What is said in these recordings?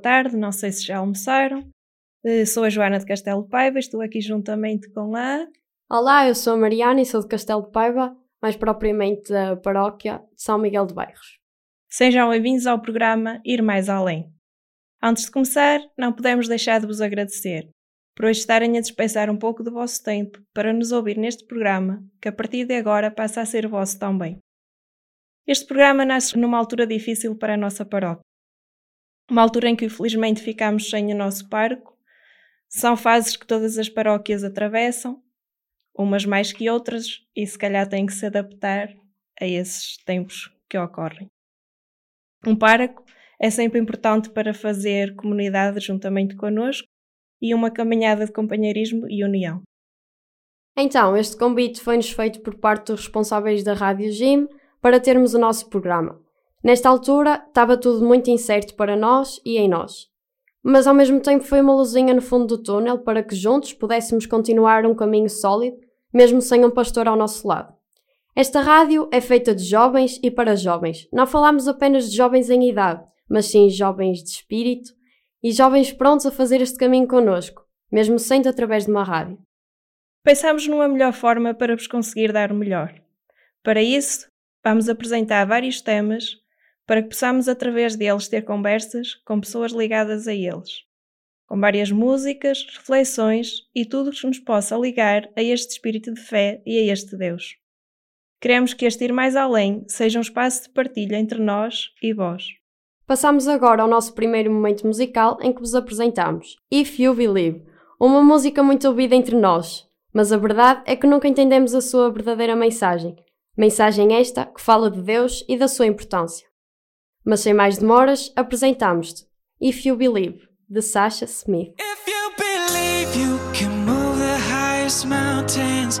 boa tarde, não sei se já almoçaram. Eh, sou a Joana de Castelo de Paiva, estou aqui juntamente com a. Olá, eu sou a Mariana e sou de Castelo de Paiva, mais propriamente da paróquia de São Miguel de Bairros. Sejam bem-vindos ao programa Ir Mais Além. Antes de começar, não podemos deixar de vos agradecer por hoje estarem a dispensar um pouco do vosso tempo para nos ouvir neste programa, que a partir de agora passa a ser vosso também. Este programa nasce numa altura difícil para a nossa paróquia. Uma altura em que infelizmente ficamos sem o nosso parco. São fases que todas as paróquias atravessam, umas mais que outras, e se calhar têm que se adaptar a esses tempos que ocorrem. Um parco é sempre importante para fazer comunidade juntamente connosco e uma caminhada de companheirismo e união. Então, este convite foi-nos feito por parte dos responsáveis da Rádio Jim para termos o nosso programa. Nesta altura, estava tudo muito incerto para nós e em nós. Mas ao mesmo tempo foi uma luzinha no fundo do túnel para que juntos pudéssemos continuar um caminho sólido, mesmo sem um pastor ao nosso lado. Esta rádio é feita de jovens e para jovens. Não falamos apenas de jovens em idade, mas sim jovens de espírito e jovens prontos a fazer este caminho connosco, mesmo sendo através de uma rádio. Pensamos numa melhor forma para vos conseguir dar o melhor. Para isso, vamos apresentar vários temas para que possamos, através deles, ter conversas com pessoas ligadas a eles, com várias músicas, reflexões e tudo que nos possa ligar a este espírito de fé e a este Deus. Queremos que este ir mais além seja um espaço de partilha entre nós e vós. Passamos agora ao nosso primeiro momento musical em que vos apresentamos If You Believe, uma música muito ouvida entre nós, mas a verdade é que nunca entendemos a sua verdadeira mensagem. Mensagem esta que fala de Deus e da sua importância. Mas sem mais demoras, apresentamos-te If You Believe, de Sasha Smith. If you believe you can move the highest mountains,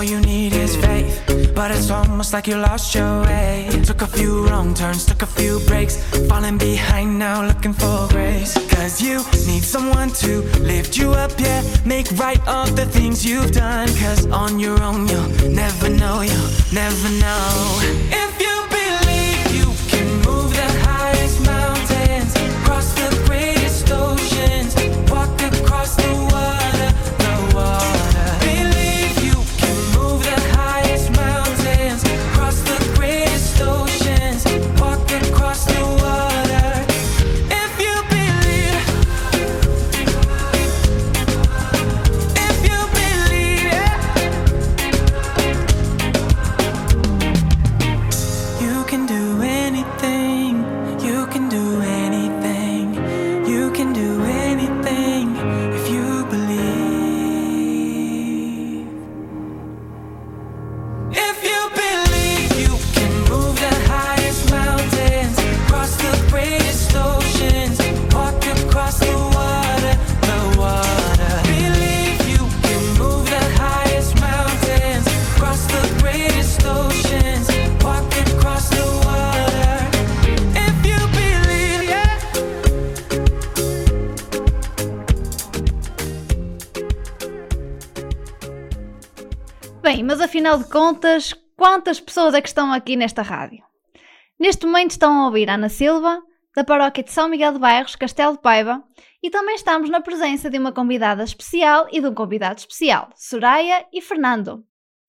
all you need is faith, but it's almost like you lost your way. Took a few wrong turns, took a few breaks, falling behind now, looking for grace. Cause you need someone to lift you up, yeah, make right all the things you've done. Cause on your own, you'll never know, you'll never know. If afinal de contas, quantas pessoas é que estão aqui nesta rádio? Neste momento estão a ouvir Ana Silva, da paróquia de São Miguel de Bairros, Castelo de Paiva, e também estamos na presença de uma convidada especial e de um convidado especial, Soraya e Fernando.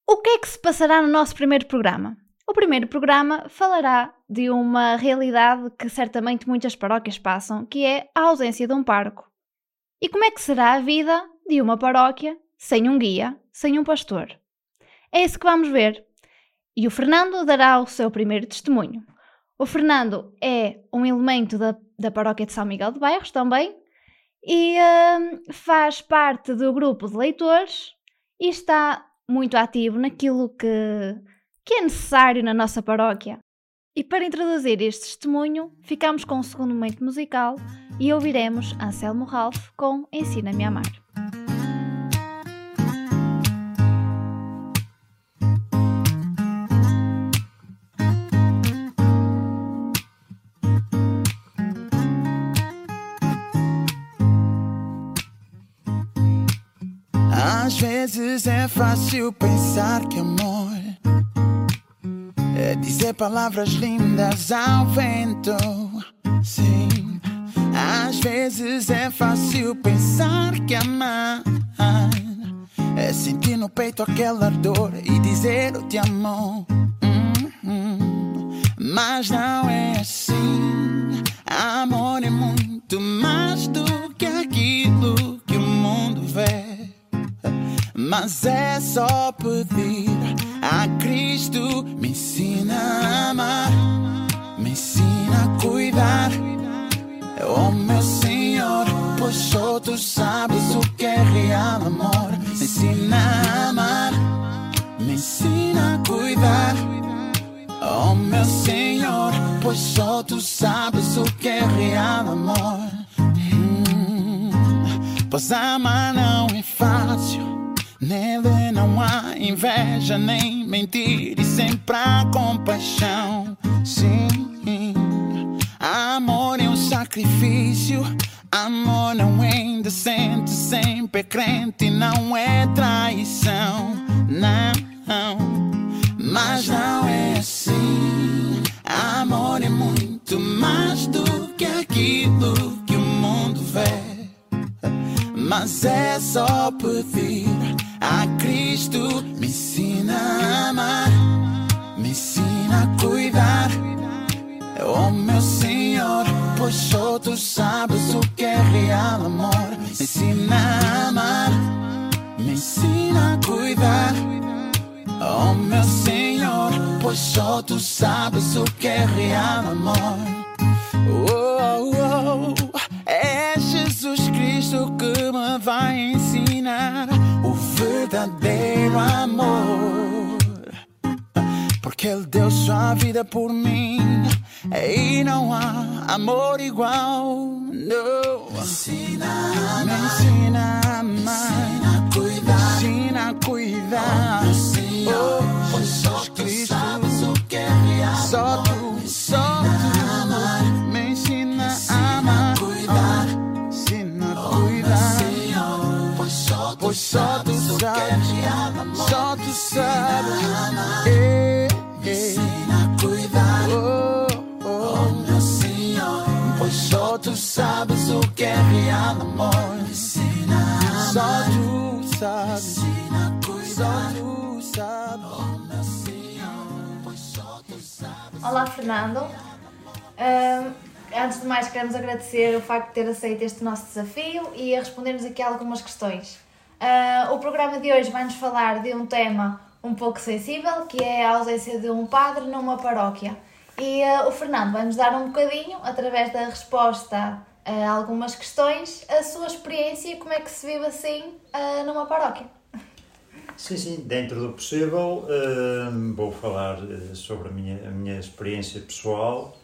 O que é que se passará no nosso primeiro programa? O primeiro programa falará de uma realidade que certamente muitas paróquias passam, que é a ausência de um parco. E como é que será a vida de uma paróquia sem um guia, sem um pastor. É isso que vamos ver. E o Fernando dará o seu primeiro testemunho. O Fernando é um elemento da, da paróquia de São Miguel de Bairros também e uh, faz parte do grupo de leitores e está muito ativo naquilo que, que é necessário na nossa paróquia. E para introduzir este testemunho, ficamos com um segundo momento musical e ouviremos Anselmo Ralph com Ensina-me a Amar. Vezes é fácil pensar que amor é dizer palavras lindas ao vento. Sim, às vezes é fácil pensar que amar é sentir no peito aquela dor e dizer eu te amo. Hum, mas não é assim. Amor É só pedir a Cristo, me ensina a amar, me ensina a cuidar. Oh meu Senhor, pois só tu sabes o que é real amor. Me ensina a amar, me ensina a cuidar. Oh meu Senhor, pois só tu sabes o que é real amor. Hum, pois amar não. Nele não há inveja nem mentir e sempre há compaixão. Sim, amor é um sacrifício. Amor não é indecente, sempre é crente, não é traição. Não, mas não é assim. Amor é muito mais do que aquilo que o mundo vê. Mas é só pedir a Cristo, me ensina a amar, me ensina a cuidar. Oh meu Senhor, pois só tu sabes o que é real amor. Me ensina a amar, me ensina a cuidar. Oh meu Senhor, pois só tu sabes o que é real amor. Oh, oh, oh. É Jesus Cristo que me vai ensinar verdadeiro amor. Porque Ele deu sua vida por mim e não há amor igual. Não. Me ensina a amar, me ensina a amar, me ensina a cuidar, me ensina a cuidar. Oh, Senhor, oh, pois só tu Cristo, sabes o que é real. Só tu, só tu, me ensina a amar, cuidar, ensina a cuidar. Pois só tu sabes, só tu sabes. Eh, eh. Oh, oh. Pois só tu sabes o que é real amor. Só tu sabes, só tu sabes. Olá, Fernando. Ahm, antes de mais, queremos agradecer o facto de ter aceito este nosso desafio e a responder-nos aqui algumas questões. Ah, o programa de hoje vai-nos falar de um tema um pouco sensível, que é a ausência de um padre numa paróquia. E ah, o Fernando vai-nos dar um bocadinho, através da resposta a algumas questões, a sua experiência e como é que se vive assim ah, numa paróquia. Sim, sim, dentro do possível, hum, vou falar sobre a minha, a minha experiência pessoal.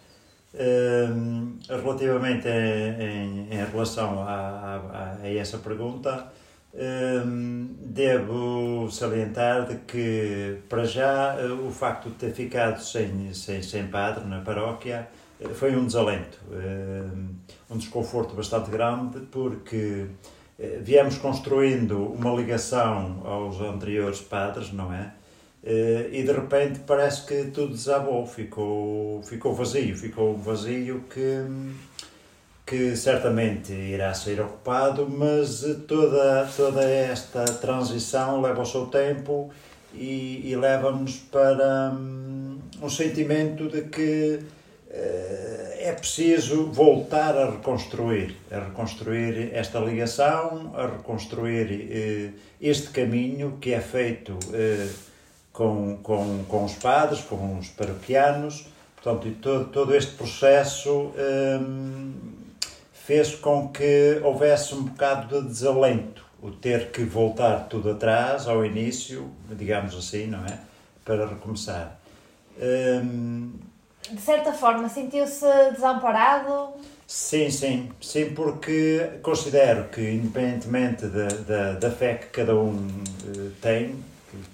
Relativamente em, em relação a, a, a essa pergunta, devo salientar de que, para já, eh, o facto de ter ficado sem, sem, sem padre na paróquia eh, foi um desalento, um desconforto bastante grande, porque eh, viemos construindo uma ligação aos anteriores padres, não é? E de repente parece que tudo desabou, ficou, ficou vazio, ficou um vazio que, que certamente irá ser ocupado, mas toda, toda esta transição leva o seu tempo e, e leva-nos para hum, um sentimento de que é preciso voltar a reconstruir, a reconstruir esta ligação, a reconstruir este caminho que é feito com, com, com os padres, com os paroquianos, portanto, todo, todo este processo hum, fez com que houvesse um bocado de desalento, o ter que voltar tudo atrás, ao início, digamos assim, não é? Para recomeçar. Hum, de certa forma, sentiu-se desamparado? Sim, sim, sim, porque considero que, independentemente da, da, da fé que cada um uh, tem,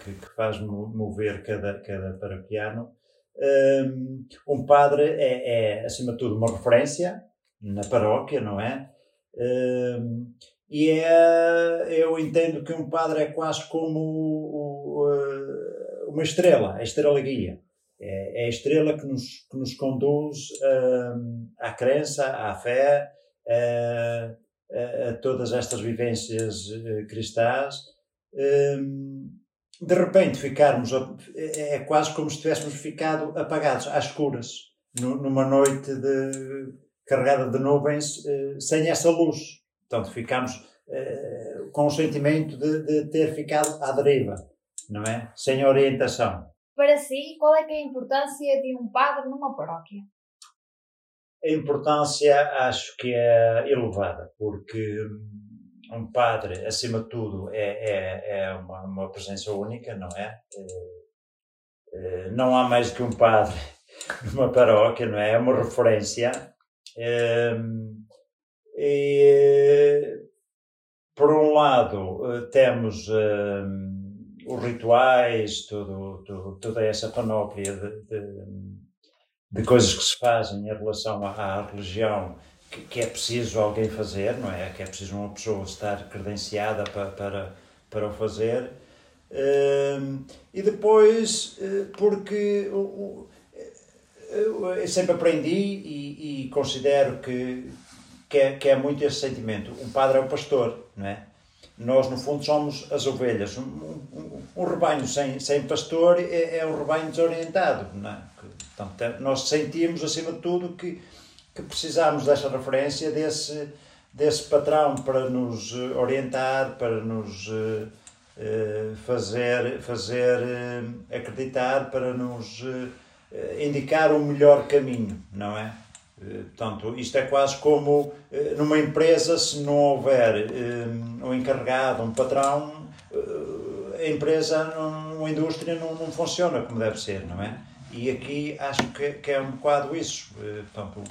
que, que, faz mover cada, cada parapiano. Um, um padre é, é, acima de tudo, uma referência na paróquia, não é? Um, e é, eu entendo que um padre é quase como uma estrela, a estrela guia. É, é a estrela que nos, que nos conduz um, à crença, à fé, a, a, a todas estas vivências eh, cristãs. Um, de repente ficarmos, é, é quase como se tivéssemos ficado apagados, às escuras, numa noite de, carregada de nuvens, eh, sem essa luz. Portanto, ficamos eh, com o sentimento de, de ter ficado à deriva, não é? Sem orientação. Para si, qual é, é a importância de um padre numa paróquia? A importância acho que é elevada, porque hum, um padre, acima de tudo, é, é, é uma, uma, presença única, não é? é? Não há mais que um padre numa paróquia, não é? É uma referência. E, por um lado, temos os rituais, tudo, tudo, toda essa panóplia de, de, de, coisas que se fazem em relação à, à religião que, que, é preciso alguém fazer, não é? Que é preciso uma pessoa estar credenciada para, para, para o fazer. E depois, uh, porque eu sempre aprendi e, e considero que, que é, que, é, muito esse sentimento. Um padre é o pastor, não é? Nós, no fundo, somos as ovelhas. Um, um, um rebanho sem, sem pastor é, é um rebanho desorientado, não é? Portanto, nós sentimos, acima de tudo, que que precisamos desta referência, desse, desse patrão para nos eh, orientar, para nos uh, fazer, fazer uh, acreditar, para nos indicar o melhor caminho, não é? Portanto, isto é quase como numa empresa, se não houver um encarregado, um patrão, a empresa, uma indústria não, funciona como deve ser, não é? E aqui acho que, que é um bocado isso. Portanto,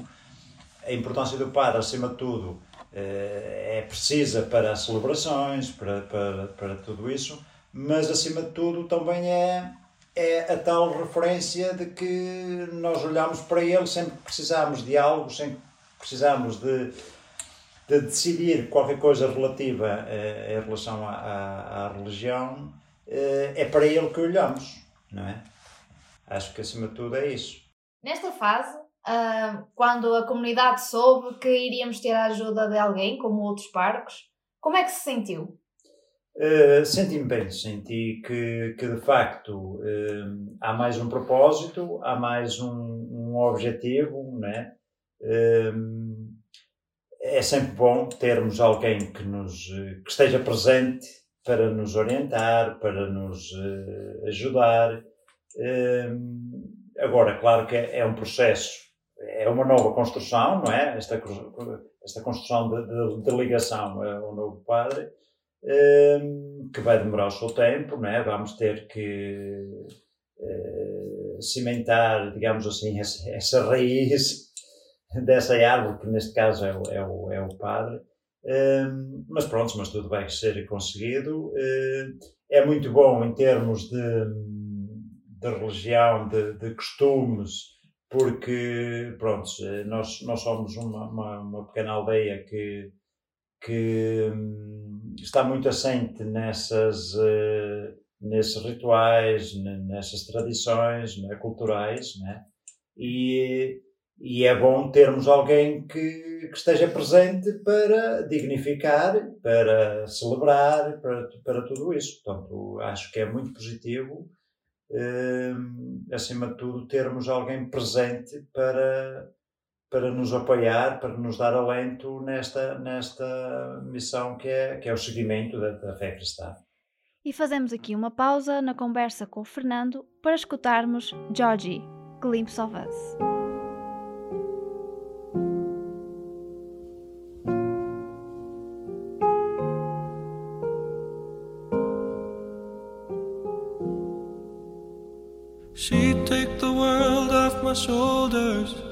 a importância do padre, acima de tudo, eh, é precisa para as celebrações, para, para, para tudo isso, mas acima de tudo também é, é a tal referência de que nós olhamos para ele sempre que precisamos de algo, sempre que precisamos de, de decidir qualquer coisa relativa eh, em relação à, à, à religião, eh, é para ele que olhamos, não é? Acho que acima de tudo é isso. Nesta fase, uh, quando a comunidade soube que iríamos ter a ajuda de alguém, como outros parques. Como é que se sentiu? Uh, Senti-me bem, senti que, que de facto uh, há mais um propósito, há mais um, um objetivo, né? Uh, é sempre bom termos alguém que, nos, que esteja presente para nos orientar, para nos ajudar. Agora, claro que é, um processo é uma nova construção, não é? Esta, esta construção de, de, de ligação ao novo padre, que vai demorar o seu tempo, não é? Vamos ter que uh, cimentar, digamos assim, essa, raiz dessa árvore, que neste caso é o, é o, é o padre. Ehm, mas pronto, mas tudo vai ser conseguido. Uh, é muito bom em termos de, de religião, de, de costumes, porque, pronto, nós, nós somos uma, uma, uma pequena aldeia que, que hum, está muito assente nessas, uh, nesses rituais, nessas tradições né, culturais, né? E, e é bom termos alguém que, que esteja presente para dignificar, para celebrar, para, para tudo isso. Portanto, acho que é muito positivo acima de tudo, termos alguém presente para, para nos apoiar, para nos dar alento nesta, nesta missão que é, que é o seguimento da, da fé cristã. E fazemos aqui uma pausa na conversa com o Fernando para escutarmos Georgie, Glimpse of Us. She'd take the world off my shoulders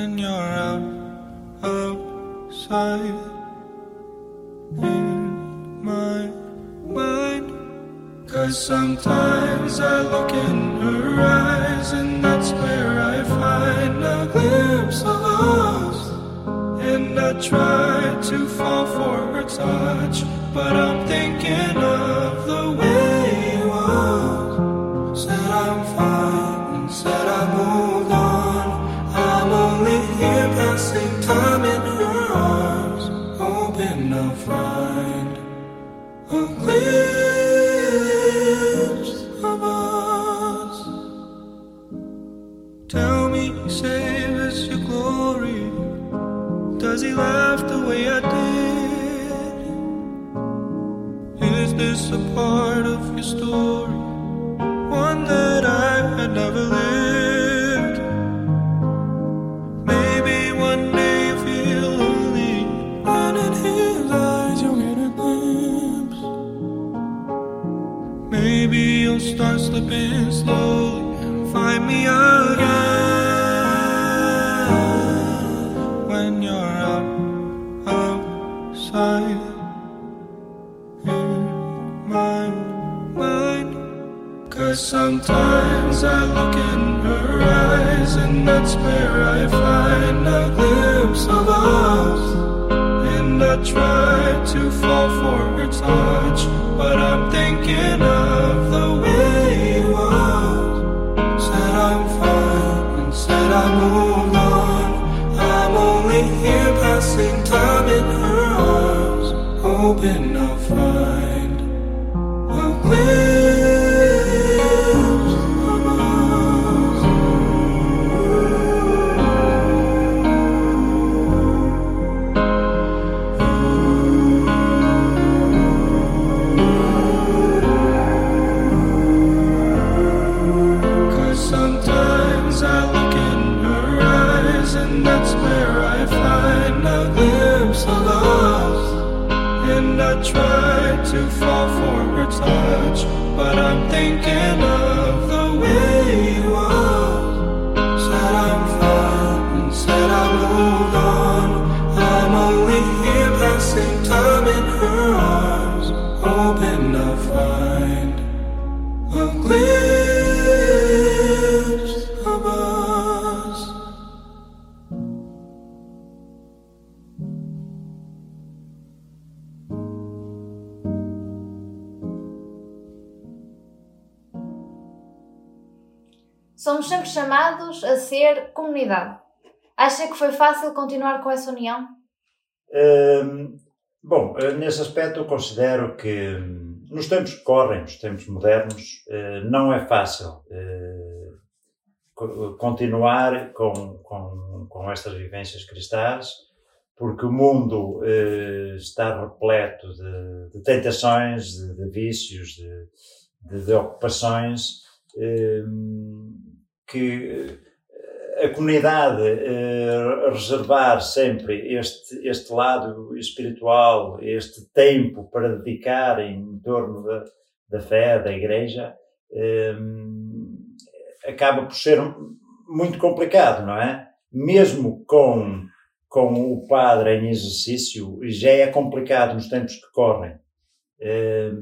when you're out outside in my mind? Cause sometimes I look in her eyes and that's where I find a glimpse of us. And I try to fall for her touch, but I'm thinking story? one that I had never lived. Maybe one day you feel lonely, and in his eyes you'll get a glimpse. Maybe you'll start slipping sometimes I look in her eyes and that's where I find a glimpse of us. And I try to fall for her touch, but I'm thinking of the way he was. Said I'm fine and said I moved on. I'm only here passing time in her arms, hoping I'll find Somos sempre chamados a ser comunidade. Acha que foi fácil continuar com essa união? Hum, bom, eh, nesse aspecto eu considero que hum, nos tempos que correm, nos tempos modernos, eh, não é fácil eh, co- continuar com, com, com estas vivências cristãs, porque o mundo está repleto de, de tentações, de, de vícios, de, de, de ocupações, hum, que a comunidade eh, reservar sempre este, este lado espiritual, este tempo para dedicar em torno da, da fé, da igreja, eh, acaba por ser muito complicado, não é? Mesmo com, com o padre em exercício, já é complicado nos tempos que correm. Eh,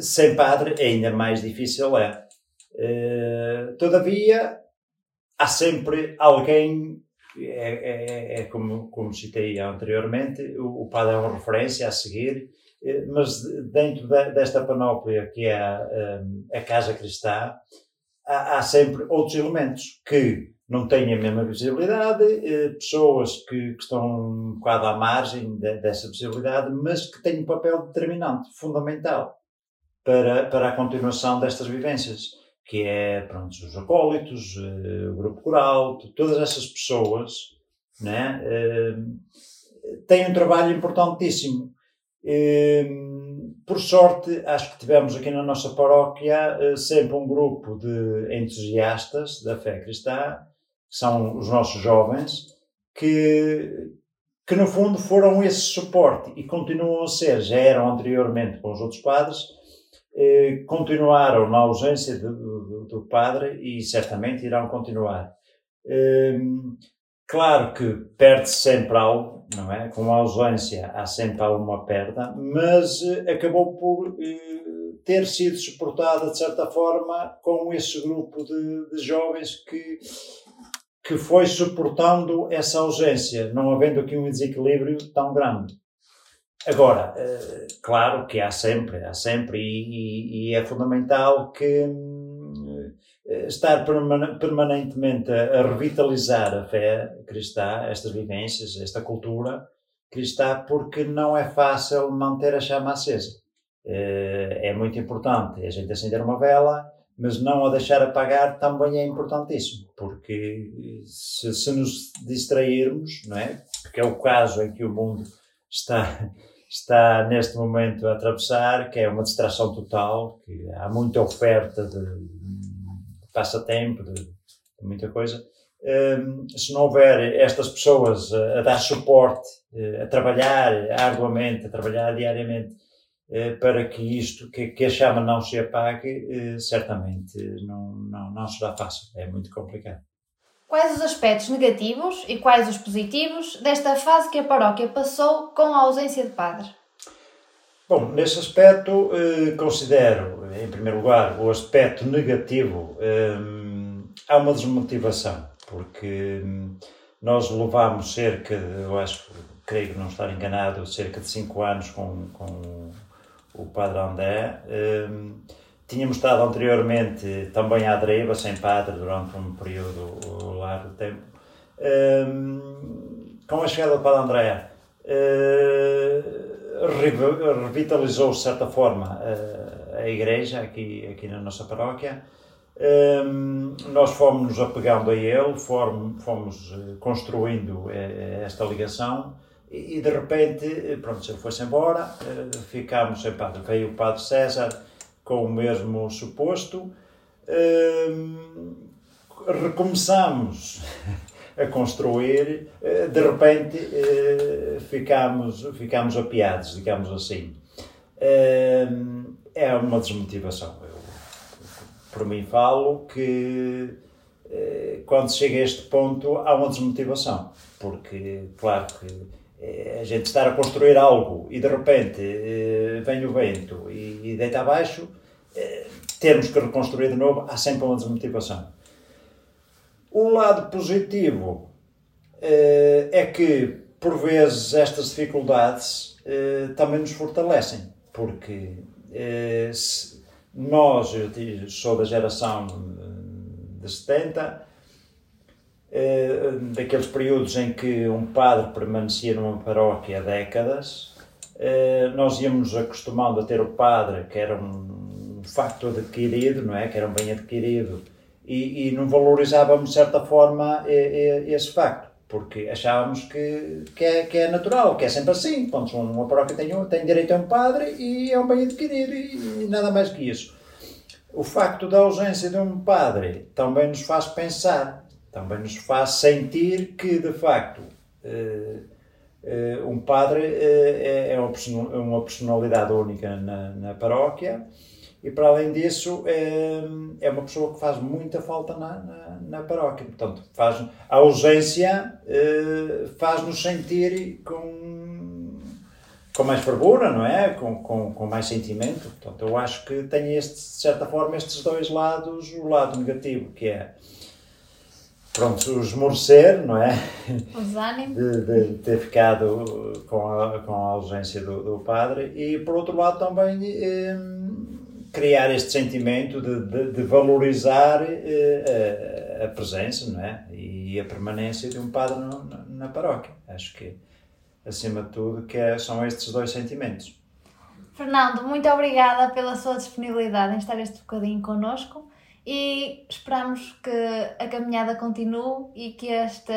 sem padre, ainda mais difícil é. Uh, todavia, há sempre alguém, é, é, é como, como citei anteriormente, o, o padre é uma referência a seguir, uh, mas dentro de, desta panóplia que é a, a Casa Cristã, há, há, sempre outros elementos que não têm a mesma visibilidade, pessoas que, que, estão um bocado à margem de, dessa visibilidade, mas que têm um papel determinante, fundamental, para, para a continuação destas vivências que é pronto, os acólitos, uh, o grupo coral, todas essas pessoas né, uh, têm um trabalho importantíssimo. Uh, por sorte, acho que tivemos aqui na nossa paróquia sempre um grupo de entusiastas da fé cristã, que são os nossos jovens, que, que no fundo foram esse suporte e continuam a ser, já eram anteriormente com os outros padres, eh, continuaram na ausência do, do, do, padre e certamente irão continuar. Eh, claro que perde-se sempre algo, não é? Com a ausência há sempre alguma perda, mas eh, acabou por ter sido suportada de certa forma com esse grupo de, de jovens que que foi suportando essa ausência, não havendo aqui um desequilíbrio tão grande. Agora, eh, claro que há sempre, há sempre, e, e é fundamental que eh, estar permanentemente a revitalizar a fé cristã, estas vivências, esta cultura cristã, porque não é fácil manter a chama acesa. Eh, é muito importante a gente acender uma vela, mas não a deixar apagar também é importantíssimo, porque se, se nos distrairmos, não é? Porque é o caso em que o mundo está está neste momento a atravessar, que é uma distração total, que há muita oferta de, de passatempo, de, de, muita coisa. Um, se não houver estas pessoas a, a dar suporte, eh, a trabalhar arduamente, a trabalhar diariamente, eh, para que isto, que, que, a chama não se apague, eh, certamente não, não, não será fácil, é muito complicado. Quais os aspectos negativos e quais os positivos desta fase que a paróquia passou com a ausência de padre? Bom, nesse aspecto, eh, considero, em primeiro lugar, o aspecto negativo. Eh, há uma desmotivação, porque hum, nós levámos cerca de, eu acho, creio que não estar enganado, cerca de 5 anos com, com o Padre André. Eh, Tínhamos estado anteriormente também à deriva, sem padre, durante um período largo de tempo. Um, com a chegada do Padre André, uh, revitalizou, de certa forma, uh, a igreja aqui, aqui na nossa paróquia. Um, nós fomos nos apegando a ele, fomos, fomos eh, construindo esta ligação e, e de repente, pronto, ele foi-se embora, ficámos sem padre. Veio o Padre César, com o mesmo suposto. Uh, recomeçamos a construir, uh, de repente uh, ficamos, ficamos apiados, digamos assim. é uma desmotivação. Eu, por mim falo que eh, quando chega a este ponto há uma desmotivação, porque, claro que eh, a gente estar a construir algo e de repente eh, vem o vento e, deita abaixo, eh, termos que reconstruir de novo, há sempre uma desmotivação. O lado positivo é que, por vezes, estas dificuldades também nos fortalecem, porque nós, eu sou da geração de 70, eh, daqueles períodos em que um padre permanecia numa paróquia décadas, eh, nós íamos acostumando a ter o padre, que era um facto adquirido, não é? Que era um bem adquirido, e, e não valorizávamos de certa forma esse facto, porque achávamos que, que, é, que é natural, que é sempre assim. Quando uma paróquia tem, tem direito a um padre e é um bem adquirido, e, e nada mais que isso. O facto da ausência de um padre também nos faz pensar também nos faz sentir que, de facto, uh, uh, um padre uh, é, é uma personalidade única na, paróquia e, para além disso, é, é uma pessoa que faz muita falta na, na, na paróquia. Portanto, faz, a ausência faz-nos sentir com com mais fervura, não é? Com, com, com mais sentimento. Portanto, eu acho que tem este, de certa forma estes dois lados, o lado negativo que é pronto, esmorecer, não é? Os ânimos. De, de, ter ficado com a, com a ausência do, do padre e por outro lado também eh, criar este sentimento de, de, de valorizar eh, a, a, presença, não é? E a permanência de um padre no, na, na paróquia. Acho que acima de tudo que é, são estes dois sentimentos. Fernando, muito obrigada pela sua disponibilidade em estar este bocadinho connosco e esperamos que a caminhada continue e que esta,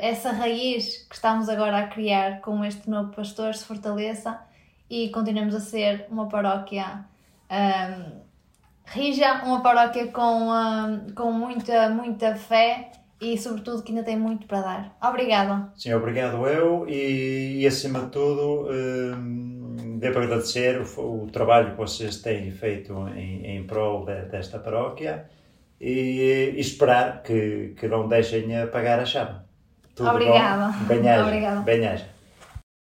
essa raiz que estamos agora a criar com este novo pastor se fortaleça e continuemos a ser uma paróquia um, rija, uma paróquia com, um, com muita, muita fé e sobretudo que ainda tem muito para dar. Obrigada. Sim, obrigado eu e, e acima de tudo um, devo agradecer o, o, trabalho que vocês têm feito em, em prol de, desta paróquia e, e, esperar que, que não deixem apagar a chama. Tudo Obrigada. Bem-aja. Bem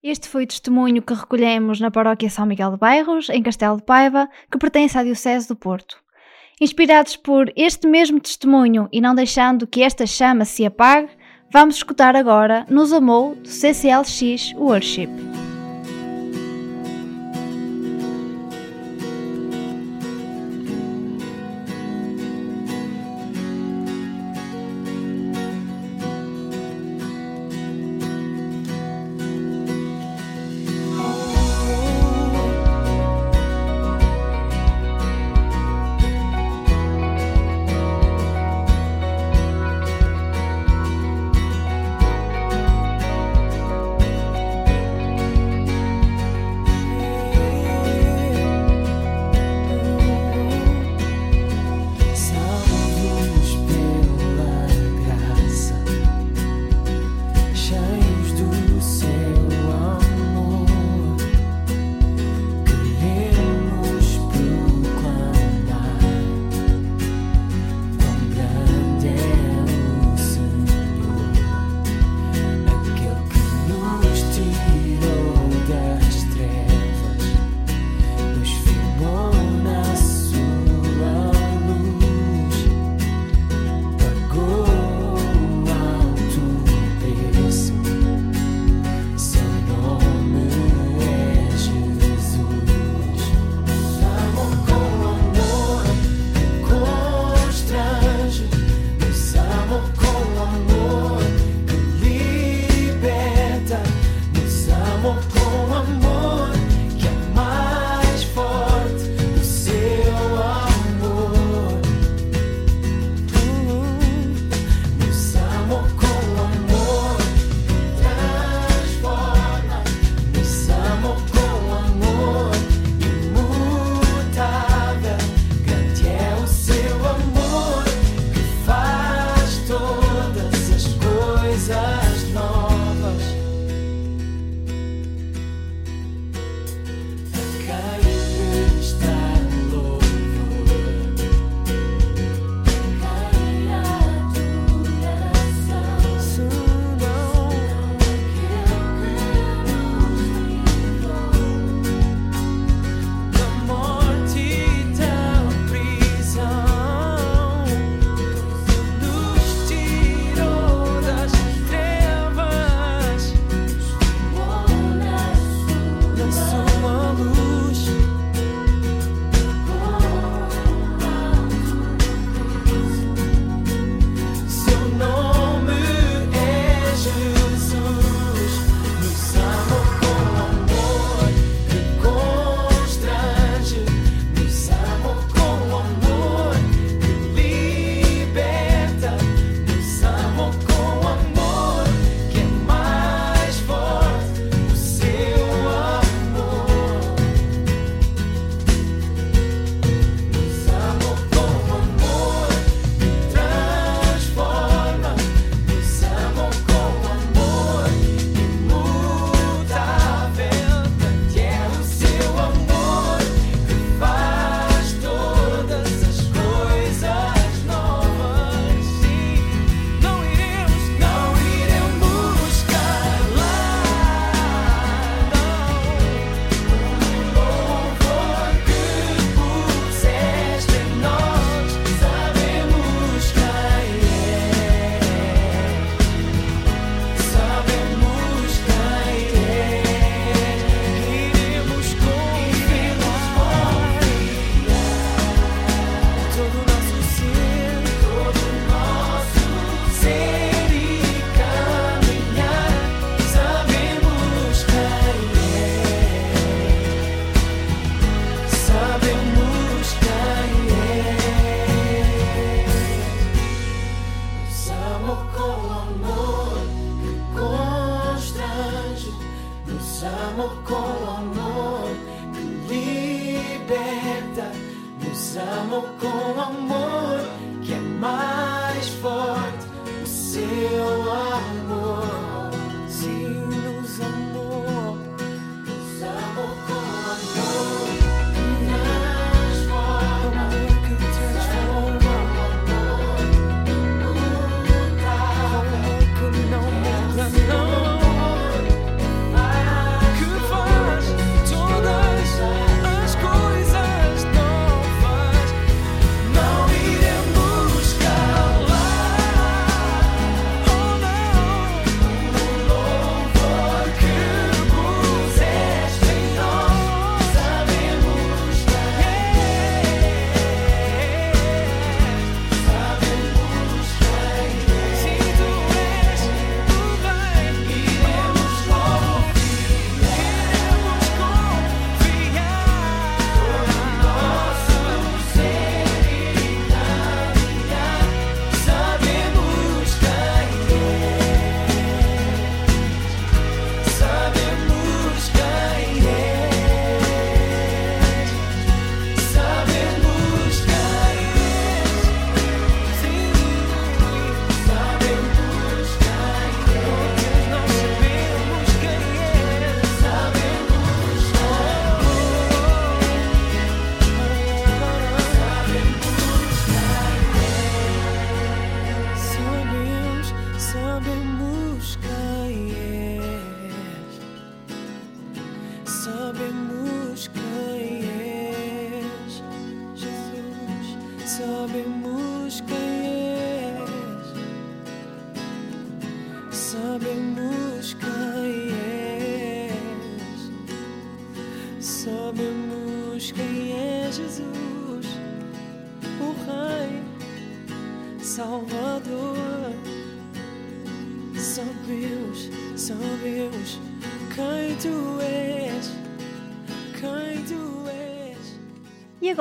este foi o testemunho que recolhemos na paróquia São Miguel de Bairros, em Castelo de Paiva, que pertence à Diocese do Porto. Inspirados por este mesmo testemunho e não deixando que esta chama se apague, vamos escutar agora Nos Amou do CCLX Worship.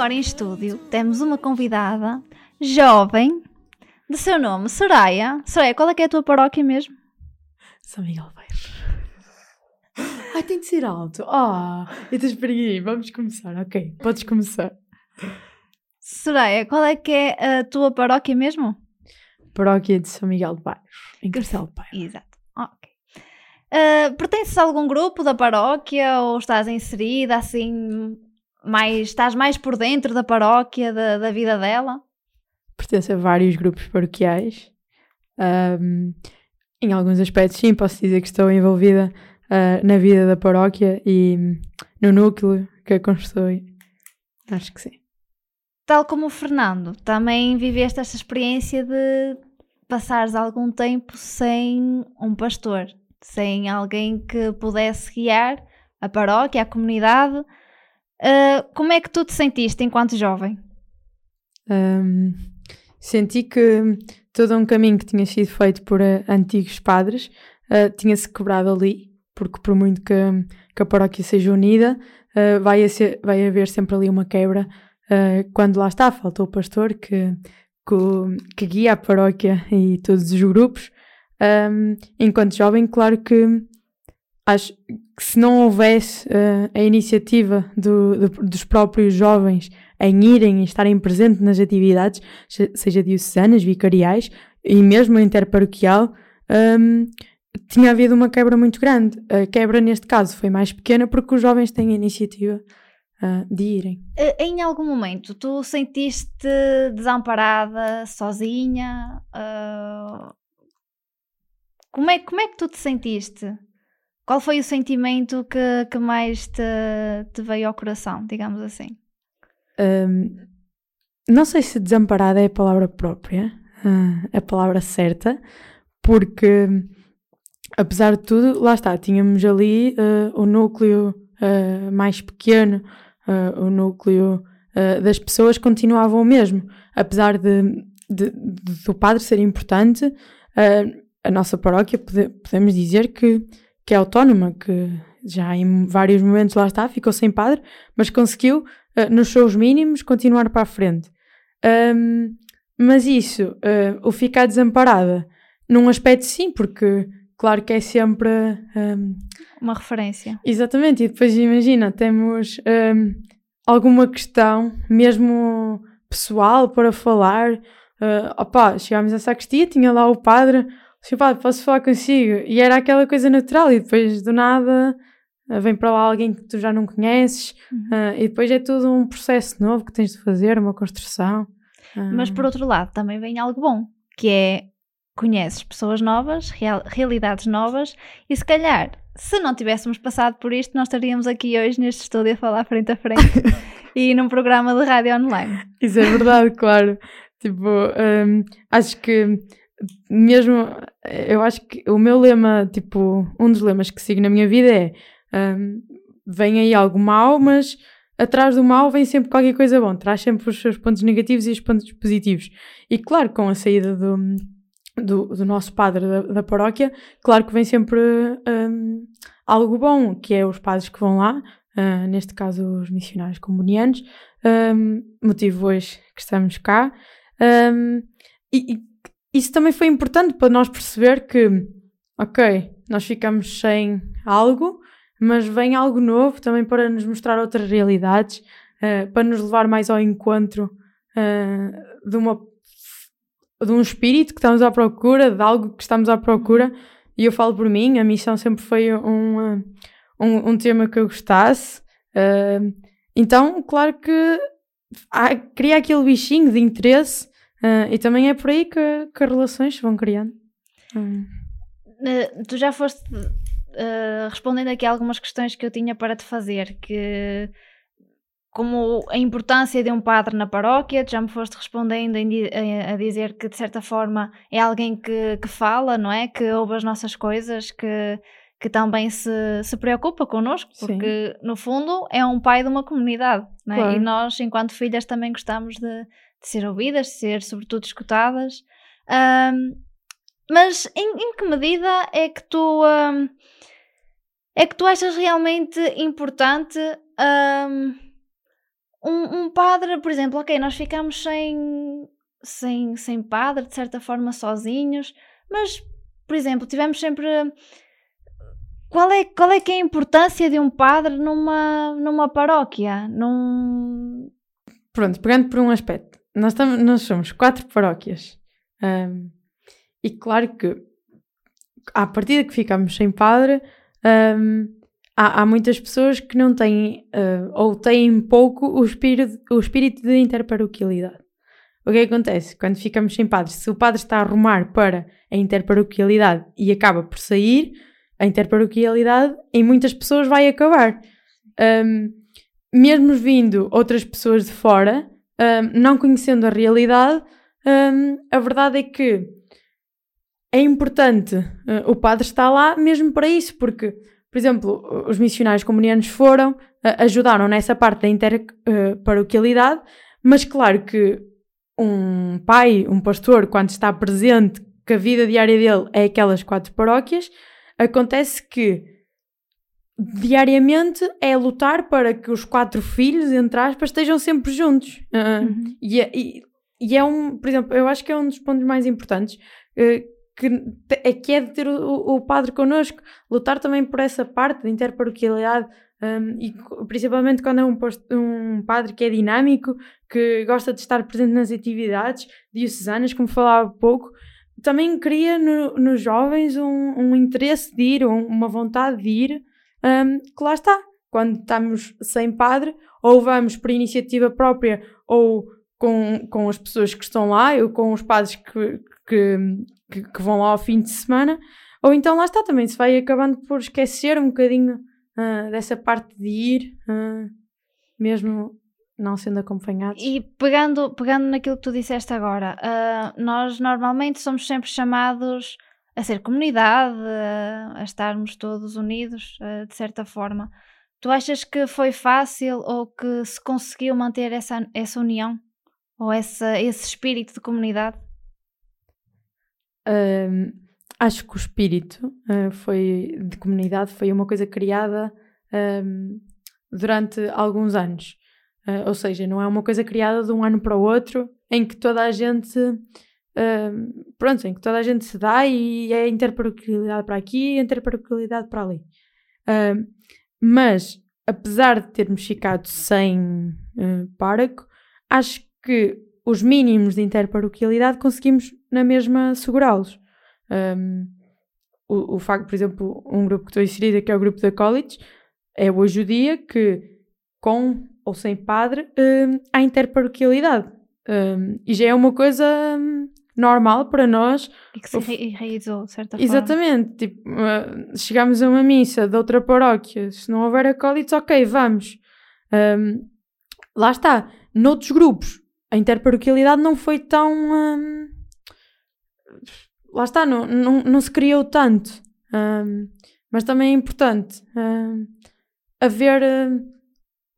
Agora em estúdio temos uma convidada jovem, de seu nome Soraya. Soraya, qual é que é a tua paróquia mesmo? São Miguel Bairros. Ai, tem de ser alto. Ah, então espera aí, vamos começar. Ok, podes começar. Soraya, qual é que é a tua paróquia mesmo? Paróquia de São Miguel de Bairros, em Castelo Bairro. Exato. Ok. Uh, pertences a algum grupo da paróquia ou estás inserida assim, mais, estás mais por dentro da paróquia, da, da vida dela? Pertence a vários grupos paroquiais. Um, em alguns aspectos, sim, posso dizer que estou envolvida uh, na vida da paróquia e no núcleo que a constrói. Acho que sim. Tal como o Fernando, também viveste esta experiência de passares algum tempo sem um pastor, sem alguém que pudesse guiar a paróquia, a comunidade. Uh, como é que tu te sentiste enquanto jovem? Um, senti que todo um caminho que tinha sido feito por uh, antigos padres uh, tinha-se quebrado ali, porque por muito que, que a paróquia seja unida, vai, ser, vai haver sempre ali uma quebra quando lá está, faltou o pastor que que, que guia a paróquia e todos os grupos. Um, enquanto jovem, claro que acho que se não houvesse uh, a iniciativa do, do, dos próprios jovens em irem e estarem presentes nas atividades, seja diocesanas, vicariais e mesmo interparoquial, um, tinha havido uma quebra muito grande. A quebra, neste caso, foi mais pequena porque os jovens têm a iniciativa uh, de irem. Eh, em algum momento tu sentiste desamparada, sozinha? Uh, como, é, como é que tu te sentiste? Qual foi o sentimento que, que mais te, te veio ao coração, digamos assim? Um, não sei se desamparada é a palavra própria, uh, a palavra certa, porque apesar de tudo, lá está, tínhamos ali uh, o núcleo uh, mais pequeno uh, o núcleo das pessoas continuava o mesmo. Apesar de, de, de do padre ser importante, a nossa paróquia pode, podemos dizer que, que é autónoma, que já em vários momentos lá está, ficou sem padre, mas conseguiu, nos seus mínimos, continuar para a frente. Um, mas isso, o ficar desamparada, num aspecto sim, porque claro que é sempre um, uma referência. Exatamente, e depois imagina, temos um, alguma questão, mesmo pessoal, para falar. Uh, opá, chegámos à sacristia, tinha lá o padre, disse, padre, posso falar consigo? E era aquela coisa natural, e depois do nada uh, vem para lá alguém que tu já não conheces, uhum. uh, e depois é tudo um processo novo que tens de fazer, uma construção. Mas por outro lado, também vem algo bom, que é conheces pessoas novas, real, realidades novas, e se calhar se não tivéssemos passado por isto, nós estaríamos aqui hoje neste estúdio a falar frente a frente e num programa de rádio online. Isso é verdade, claro. Tipo, um, acho que mesmo, eu acho que o meu lema, tipo, um dos lemas que sigo na minha vida é um, vem aí algo mau, mas atrás do mal vem sempre qualquer coisa bom, traz sempre os seus pontos negativos e os pontos positivos. E claro, com a saída do do, do nosso padre da, da, paróquia, claro que vem sempre um, algo bom, que é os padres que vão lá, uh, neste caso os missionários comunianos, um, motivo hoje que estamos cá. Um, e, e, isso também foi importante para nós perceber que, ok, nós ficamos sem algo, mas vem algo novo também para nos mostrar outras realidades, uh, para nos levar mais ao encontro uh, de uma de um espírito que estamos à procura, de algo que estamos à procura. E eu falo por mim, a missão sempre foi um, um, um tema que eu gostasse. Uh, então, claro que há, cria aquele bichinho de interesse uh, e também é por aí que, que as relações se vão criando. Uh, tu já foste respondendo aqui algumas questões que eu tinha para te fazer, que como a importância de um padre na paróquia, já me foste respondendo a dizer que de certa forma é alguém que, que fala, não é? Que ouve as nossas coisas, que, que também se, se preocupa connosco, porque Sim. no fundo é um pai de uma comunidade, não é? Claro. E nós, enquanto filhas, também gostamos de, de, ser ouvidas, de ser sobretudo escutadas. Um, mas em, em, que medida é que tu um, é que tu achas realmente importante um, um, padre, por exemplo, ok, nós ficamos sem, sem, sem padre, de certa forma sozinhos, mas, por exemplo, tivemos sempre qual é, qual é que é a importância de um padre numa, numa paróquia? Num... Pronto, pegando por um aspecto, nós, nós somos quatro paróquias um, e claro que à partida que ficamos sem padre, um, há, há, muitas pessoas que não têm uh, ou têm pouco o espírito, o espírito de interparoquialidade. O que acontece? Quando ficamos sem padre, se o padre está a arrumar para a interparoquialidade e acaba por sair, a interparoquialidade em muitas pessoas vai acabar. Um, mesmo vindo outras pessoas de fora, não conhecendo a realidade, um, a verdade é que é importante uh, o padre estar lá mesmo para isso, porque, por exemplo, os missionários comunianos foram, uh, ajudaram nessa parte da interparoquialidade, mas claro que um pai, um pastor, quando está presente, que a vida diária dele é aquelas quatro paróquias, Acontece que diariamente é lutar para que os quatro filhos, entre aspas, estejam sempre juntos. Uh, uhum. e, é, e, e, é um, por exemplo, eu acho que é um dos pontos mais importantes uh, que, é, que é de ter o, o, padre connosco, lutar também por essa parte de interparoquialidade. Um, e principalmente quando é um, um padre que é dinâmico, que gosta de estar presente nas atividades diocesanas, como falava há pouco, também cria no, nos jovens um, um, interesse de ir, um, uma vontade de ir, um, que lá está. Quando estamos sem padre, ou vamos por iniciativa própria, ou com, com as pessoas que estão lá, ou com os padres que, que, que, que vão lá ao fim de semana, ou então lá está também, se vai acabando por esquecer um bocadinho uh, dessa parte de ir, uh, mesmo não sendo acompanhados. E pegando, pegando naquilo que tu disseste agora, uh, nós normalmente somos sempre chamados a ser comunidade, uh, a estarmos todos unidos, uh, de certa forma. Tu achas que foi fácil ou que se conseguiu manter essa, essa união? Ou essa, esse espírito de comunidade? acho que o espírito foi, de comunidade foi uma coisa criada durante alguns anos. Uh, ou seja, não é uma coisa criada de um ano para o outro em que toda a gente. Pronto, em que toda a gente se dá e é interparoquialidade para aqui e interparoquialidade para ali. Mas, apesar de termos ficado sem uh, acho que os mínimos de interparoquialidade conseguimos na mesma segurá-los. Um, o, o facto, por exemplo, um grupo que estou inserida, que é o grupo da College, é hoje o dia que, com ou sem padre, há interparoquialidade. E já é uma coisa um, normal para nós. E que se enraizou, de certa Exatamente. forma. Tipo, uh, chegamos a uma missa de outra paróquia, se não houver acólitos, ok, vamos. Um, lá está. Noutros grupos, a interparoquialidade não foi tão. Um, lá está, não, não, não se criou tanto. Um, mas também é importante haver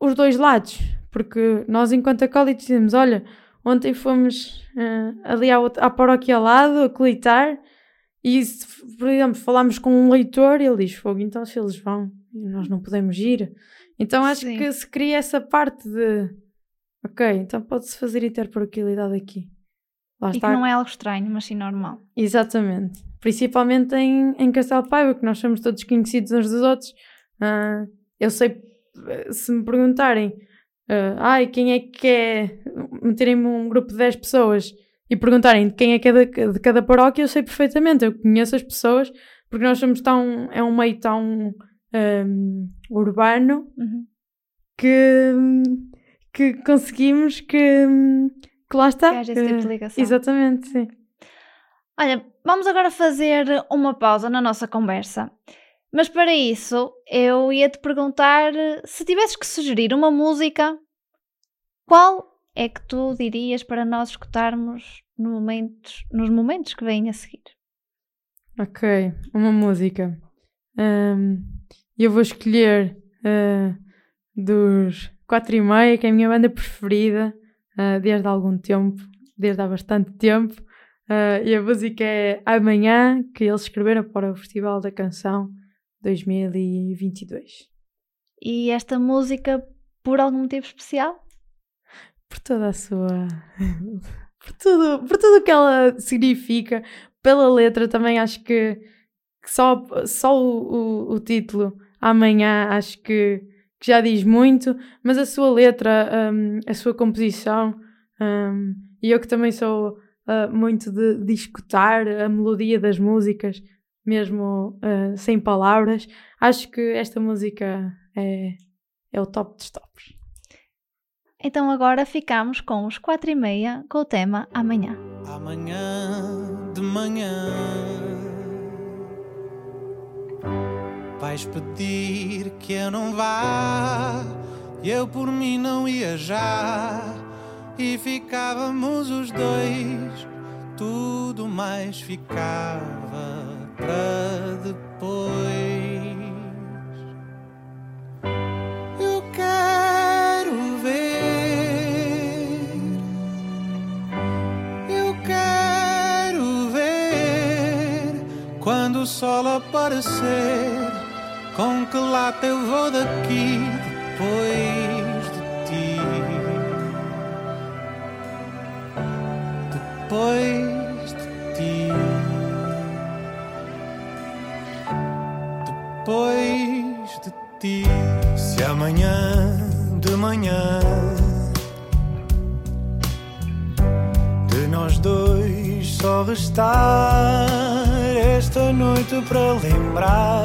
os dois lados, porque nós, enquanto acólitos, dizemos: Olha, ontem fomos uh, ali à, à paróquia ao lado a colitar, e por exemplo, falámos com um leitor, ele diz: Fogo, então se eles vão, nós não podemos ir. Então acho Sim. que se cria essa parte de: Ok, então pode-se fazer interparoquialidade aqui. Lá e está. que não é algo estranho, mas sim normal. Exatamente. Principalmente em, em Castelo Paiva, que nós somos todos conhecidos uns dos outros. Uh, eu sei se me perguntarem, uh, ai, quem é que é, meterem-me um grupo de 10 pessoas e perguntarem de quem é que é de, de, cada paróquia, eu sei perfeitamente, eu conheço as pessoas, porque nós somos tão, é um meio tão um, urbano uhum. que, que conseguimos que, que lá está. Que tipo de ligação. Exatamente, sim. Olha, vamos agora fazer uma pausa na nossa conversa mas para isso, eu ia te perguntar se tivesses que sugerir uma música, qual é que tu dirias para nós escutarmos no nos momentos que vêm a seguir? Ok, uma música. Um, eu vou escolher uh, dos quatro e meia, que é a minha banda preferida uh, desde há algum tempo, desde há bastante tempo. Uh, e a música é Amanhã, que eles escreveram para o Festival da Canção 2022. E esta música, por algum motivo especial? Por toda a sua. por tudo por tudo que ela significa, pela letra também acho que, que só, só o, o, o título Amanhã acho que, que, já diz muito, mas a sua letra, um, a sua composição, um, e eu que também sou uh, muito de, de, escutar a melodia das músicas, mesmo uh, sem palavras. Acho que esta música é, é o top dos tops. Então agora ficamos com os quatro e meia com o tema Amanhã. Amanhã de manhã Vais pedir que eu não vá Eu por mim não ia já e ficávamos os dois, tudo mais ficava para depois. Eu quero ver, eu quero ver quando o sol aparecer. Com que lata eu vou daqui depois? depois Depois de ti. Se amanhã de manhã de nós dois só restar esta noite para lembrar,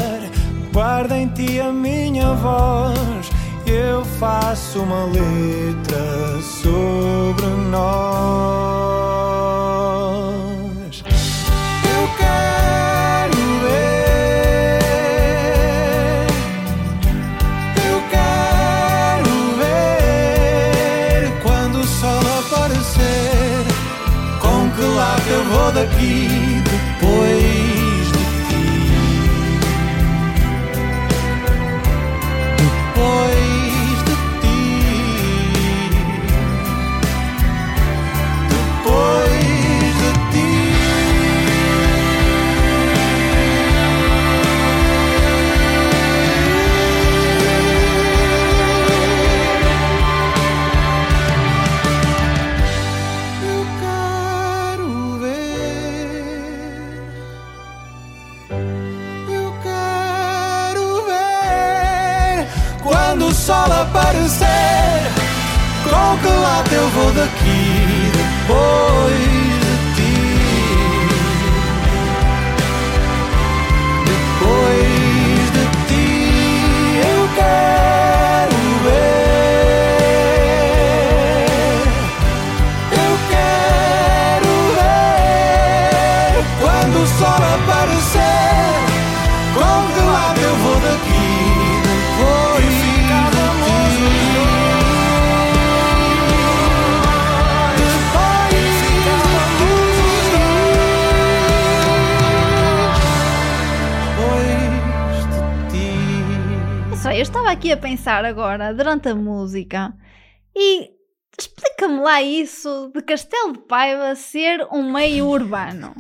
guarda em ti a minha voz. Eu faço uma letra sobre nós. Daqui depois sol aparecer. Com que lado eu vou daqui a pensar agora, durante a música, e explica-me lá isso de Castelo de Paiva ser um meio urbano.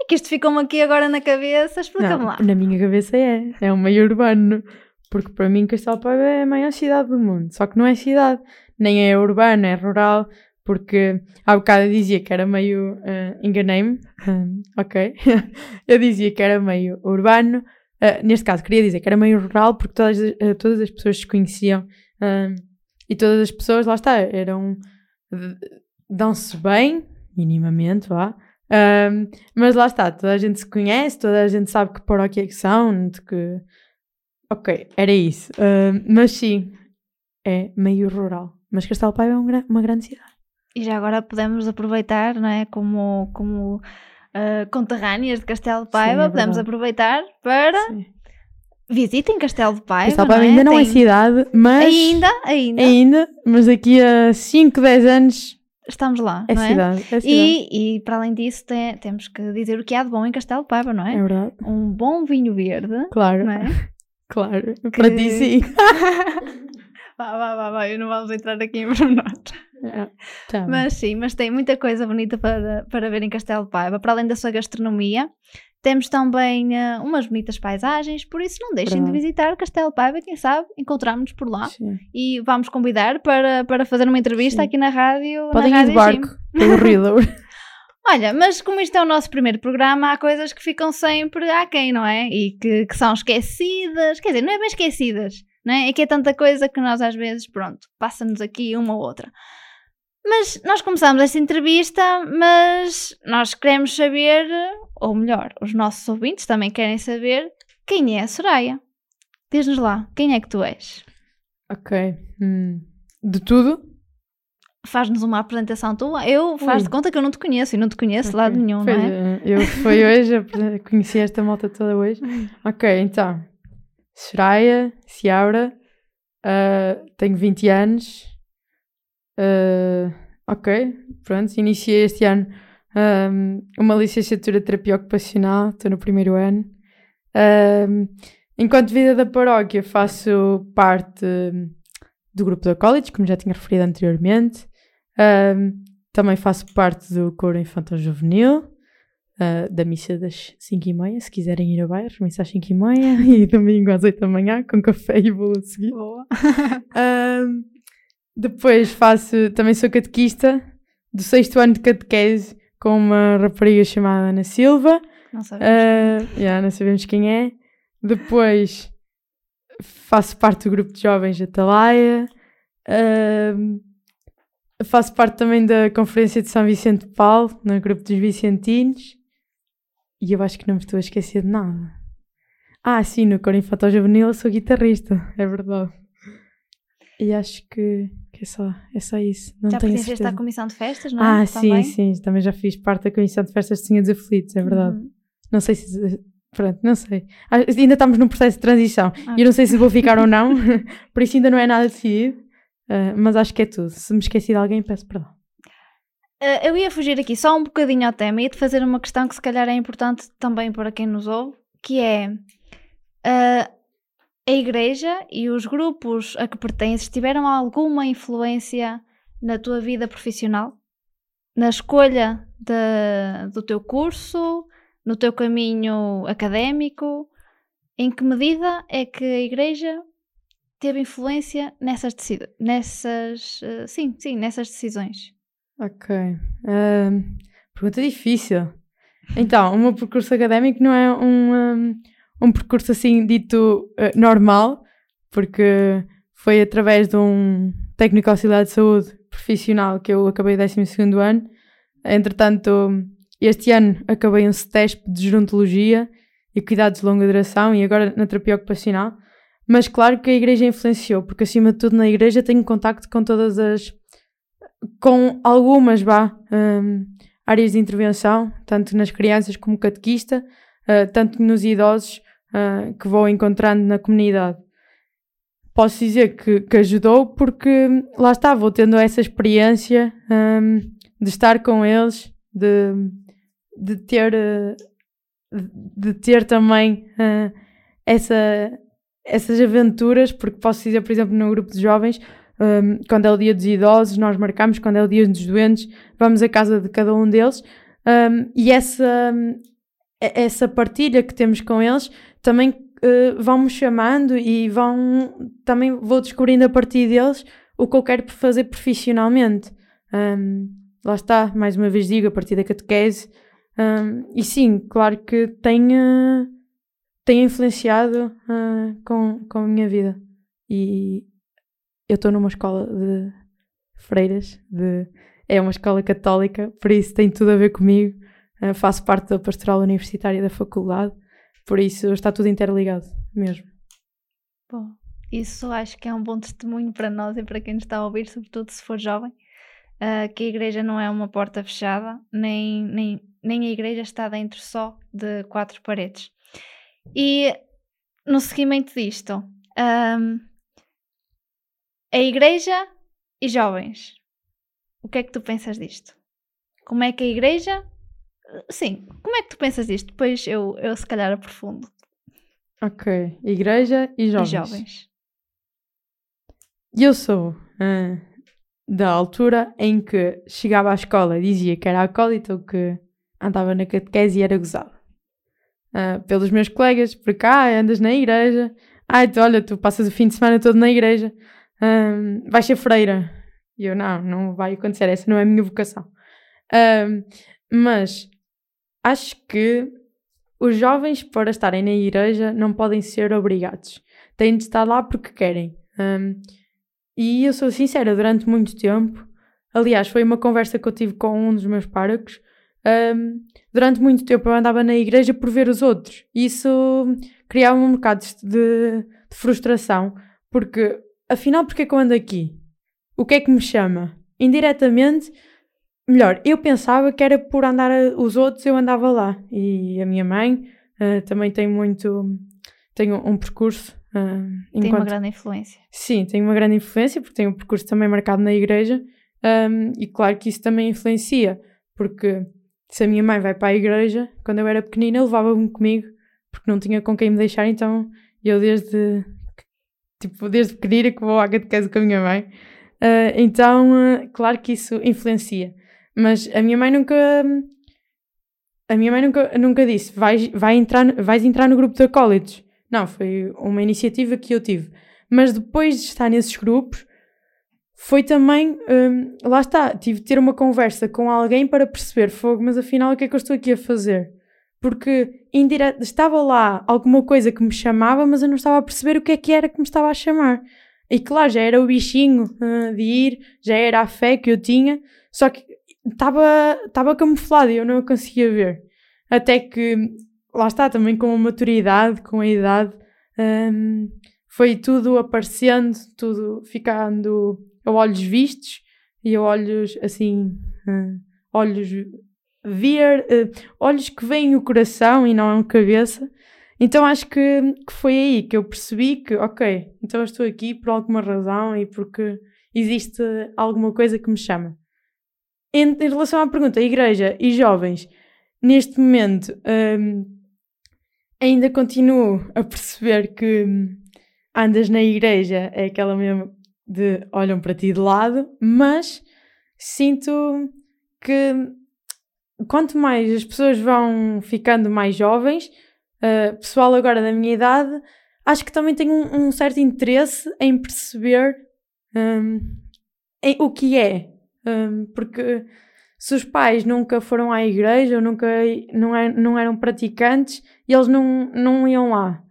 É que isto ficou-me aqui agora na cabeça, explica-me lá. na minha cabeça é. É um meio urbano. Porque para mim Castelo Paiva é a maior cidade do mundo. Só que não é cidade. Nem é urbano, é rural. Porque há bocado eu dizia que era meio. eh, Enganei-me. Ok. eu dizia que era meio urbano. Eh, neste caso, queria dizer que era meio rural porque todas, as- eh, todas as pessoas se conheciam. hum, e todas as pessoas, lá está, eram. dão-se bem, minimamente, vá. Mas lá está, toda a gente se conhece, toda a gente sabe que paróquia é que são, de que. Ok, era isso. Mas sim, é meio rural. Mas Castelo Paiva é um uma grande cidade. E já agora podemos aproveitar, não é? Como, como ah, conterrâneas de Castelo de Paiva, é podemos aproveitar para Sim. visitem Castelo de Paiva. Castelo não Paiva ainda não é Tem- cidade, mas. Ainda, ainda, Ainda, mas daqui a 5, 10 anos estamos lá, é não é? cidade. É cidade. E, e para além disso, tem- temos que dizer o que há de bom em Castelo de Paiva, não é? É verdade. Um bom vinho verde, Claro, não é? claro. Para ti sim. Vá, vá, vá, vá, não vamos entrar aqui em pormenores. Tá. Mas sim, mas tem muita coisa bonita para, para ver em Castelo de Paiva. Para além da sua gastronomia, temos também eh, umas bonitas paisagens, por isso não deixem de Verdade. visitar Castelo de Paiva, quem sabe encontramos-nos por lá. Sim. E vamos convidar para, para fazer uma entrevista Sim. aqui na rádio. Podem na ir de rádio barco pelo Rio. Olha, mas como isto é o nosso primeiro programa, há coisas que ficam sempre aquém, não é? E que, que são esquecidas, quer dizer, não é bem esquecidas, não é? É que é tanta coisa que nós às vezes, pronto, passa-nos aqui uma ou outra. Mas nós começamos esta entrevista, mas nós queremos saber, ou melhor, os nossos ouvintes também querem saber quem é a Soraya. Diz-nos lá, quem é que tu és? ok. hum. De tudo? Faz-nos uma apresentação tua. Eu faz de conta que eu não te conheço e não te conheço de lado nenhum, Foi, não é? eh, Eu foi hoje, conheci esta malta toda hoje. Ok, então. Soraya, Ciaura, ah, tenho 20 anos. Ah, ok, pronto, iniciei este ano ahm, uma licenciatura de terapia ocupacional, estou no primeiro ano. Ahm, enquanto vida da paróquia, faço parte do grupo da College, como já tinha referido anteriormente. Ahm, também faço parte do coro infantil juvenil, ah, da missa das 5 e meia, se quiserem ir a bairros, missa às 5 e meia e domingo às 8 da manhã, com café e bolo a seguir. Boa. Ahm, depois faço, também sou catequista, do sexto ano de catequese, com uma rapariga chamada Ana Silva. Não sabemos. Ah, já, não sabemos quem é. Depois faço parte do grupo de jovens Atalaia. Ahm, faço parte também da Conferência de São Vicente de Paulo, no grupo dos Vicentinos. E eu acho que não me estou a esquecer de nada. Ah, sim, no Coro Infantil Juvenil eu sou guitarrista, é verdade. E acho que, que é, só, é só isso. Não já tenho pertenceste certeza. à comissão de festas, não é? Ah, Também? sim, sim. Também já fiz parte da Comissão de Festas de Senhores Aflitos, é verdade. Uhum. Não sei se. Pronto, não sei. Ah, Ainda estamos num processo de transição. Ah. E eu não sei se vou ficar ou não, por isso ainda não é nada decidido. Ah, mas acho que é tudo. Se me esqueci de alguém, peço perdão. Ah, eu ia fugir aqui só um bocadinho ao tema e ia-te fazer uma questão que se calhar é importante também para quem nos ouve, que é ah, a igreja e os grupos a que pertences tiveram alguma influência na tua vida profissional? Na escolha da- do teu curso, no teu caminho académico? Em que medida é que a igreja teve influência nessas? Nessas, ah, sim, sim, nessas decisões. Ok. Ah, pergunta difícil. Então, o meu percurso académico não é um, um, um percurso assim dito ah, normal, porque foi através de um técnico auxiliar de saúde profissional que eu acabei o 12 ano. Entretanto, este ano acabei um CETESP de gerontologia e cuidados de longa duração e agora na terapia ocupacional. Mas claro que a igreja influenciou, porque acima de tudo na igreja tenho contacto com todas as com algumas vá, hum, áreas de intervenção, tanto nas crianças como catequista, ah, tanto nos idosos ah, que vou encontrando na comunidade. Posso dizer que, que ajudou porque lá está, vou tendo essa experiência hum, de estar com eles, de, de ter ah, de ter também essa, essas aventuras, porque posso dizer, por exemplo, no grupo de jovens, um, quando é o dia dos idosos, nós marcamos, quando é o dia dos doentes, vamos à casa de cada um deles. Um, e essa, essa partilha que temos com eles também uh, vão-me chamando e vão também vou descobrindo a partir deles o que eu quero fazer profissionalmente. Um, lá está, mais uma vez digo, a partir da catequese. Um, e sim, claro que tem, tem influenciado uh, com, com a minha vida. E, eu estou numa escola de freiras, de, é uma escola católica, por isso tem tudo a ver comigo. Uh, faço parte da pastoral universitária da faculdade, por isso está tudo interligado mesmo. Bom, isso acho que é um bom testemunho para nós e para quem nos está a ouvir, sobretudo se for jovem, ah, que a igreja não é uma porta fechada, nem, nem, nem a igreja está dentro só de quatro paredes. E no seguimento disto, ahm, a igreja e jovens, o que é que tu pensas disto? Como é que a igreja. Sim, como é que tu pensas disto? Depois eu, eu se calhar aprofundo. Ok, igreja e jovens. E jovens. eu sou ah, da altura em que chegava à escola e dizia que era acólito ou que andava na catequese e era gozado. Ah, pelos meus colegas, porque ah, andas na igreja, ah, tu, olha, tu passas o fim de semana todo na igreja, ah, vais ser freira. E eu, não, não vai acontecer, essa não é a minha vocação. Ah, mas acho que os jovens, para estarem na igreja, não podem ser obrigados. Têm de estar lá porque querem. Um, e eu sou sincera, durante muito tempo, aliás, foi uma conversa que eu tive com um dos meus párocos. Um, durante muito tempo eu andava na igreja por ver os outros. Isso criava um bocado de, de frustração, porque afinal, porque é que eu ando aqui? O que é que me chama? Indiretamente, melhor, eu pensava que era por andar a, os outros, eu andava lá. E a minha mãe uh, também tem muito. tem um, um percurso Uh, enquanto... Tem uma grande influência. Sim, tem uma grande influência, porque tem um percurso também marcado na igreja, um, e claro que isso também influencia, porque se a minha mãe vai para a igreja, quando eu era pequenina, levava-me comigo, porque não tinha com quem me deixar, então eu desde, tipo, desde pequenina que vou à catequese com a minha mãe, uh, então, uh, claro que isso influencia. Mas a minha mãe nunca... A minha mãe nunca, nunca disse, vais, vai entrar, vais entrar no grupo de acólitos. Não, foi uma iniciativa que eu tive. Mas depois de estar nesses grupos, foi também, hum, lá está, tive de ter uma conversa com alguém para perceber, fogo, mas afinal o que é que eu estou aqui a fazer? Porque estava lá alguma coisa que me chamava, mas eu não estava a perceber o que é que era que me estava a chamar. E claro, já era o bichinho uh, de ir, já era a fé que eu tinha, só que estava, estava camuflado e eu não o conseguia ver. Até que lá está, também com a maturidade, com a idade, um, foi tudo aparecendo, tudo ficando a olhos vistos e a olhos assim, uh, olhos ver, uh, olhos que veem o coração e não a cabeça. Então acho que, que foi aí que eu percebi que, ok, então eu estou aqui por alguma razão e porque existe alguma coisa que me chama. Em, em relação à pergunta, igreja e jovens, neste momento, um, ainda continuo a perceber que andas na igreja é aquela mesmo de olham para ti de lado, mas sinto que quanto mais as pessoas vão ficando mais jovens, uh, pessoal agora da minha idade, acho que também tenho um, um certo interesse em perceber um, em, o que é. Um, porque se os pais nunca foram à igreja ou nunca não, é, não eram praticantes, eles não, não iam lá.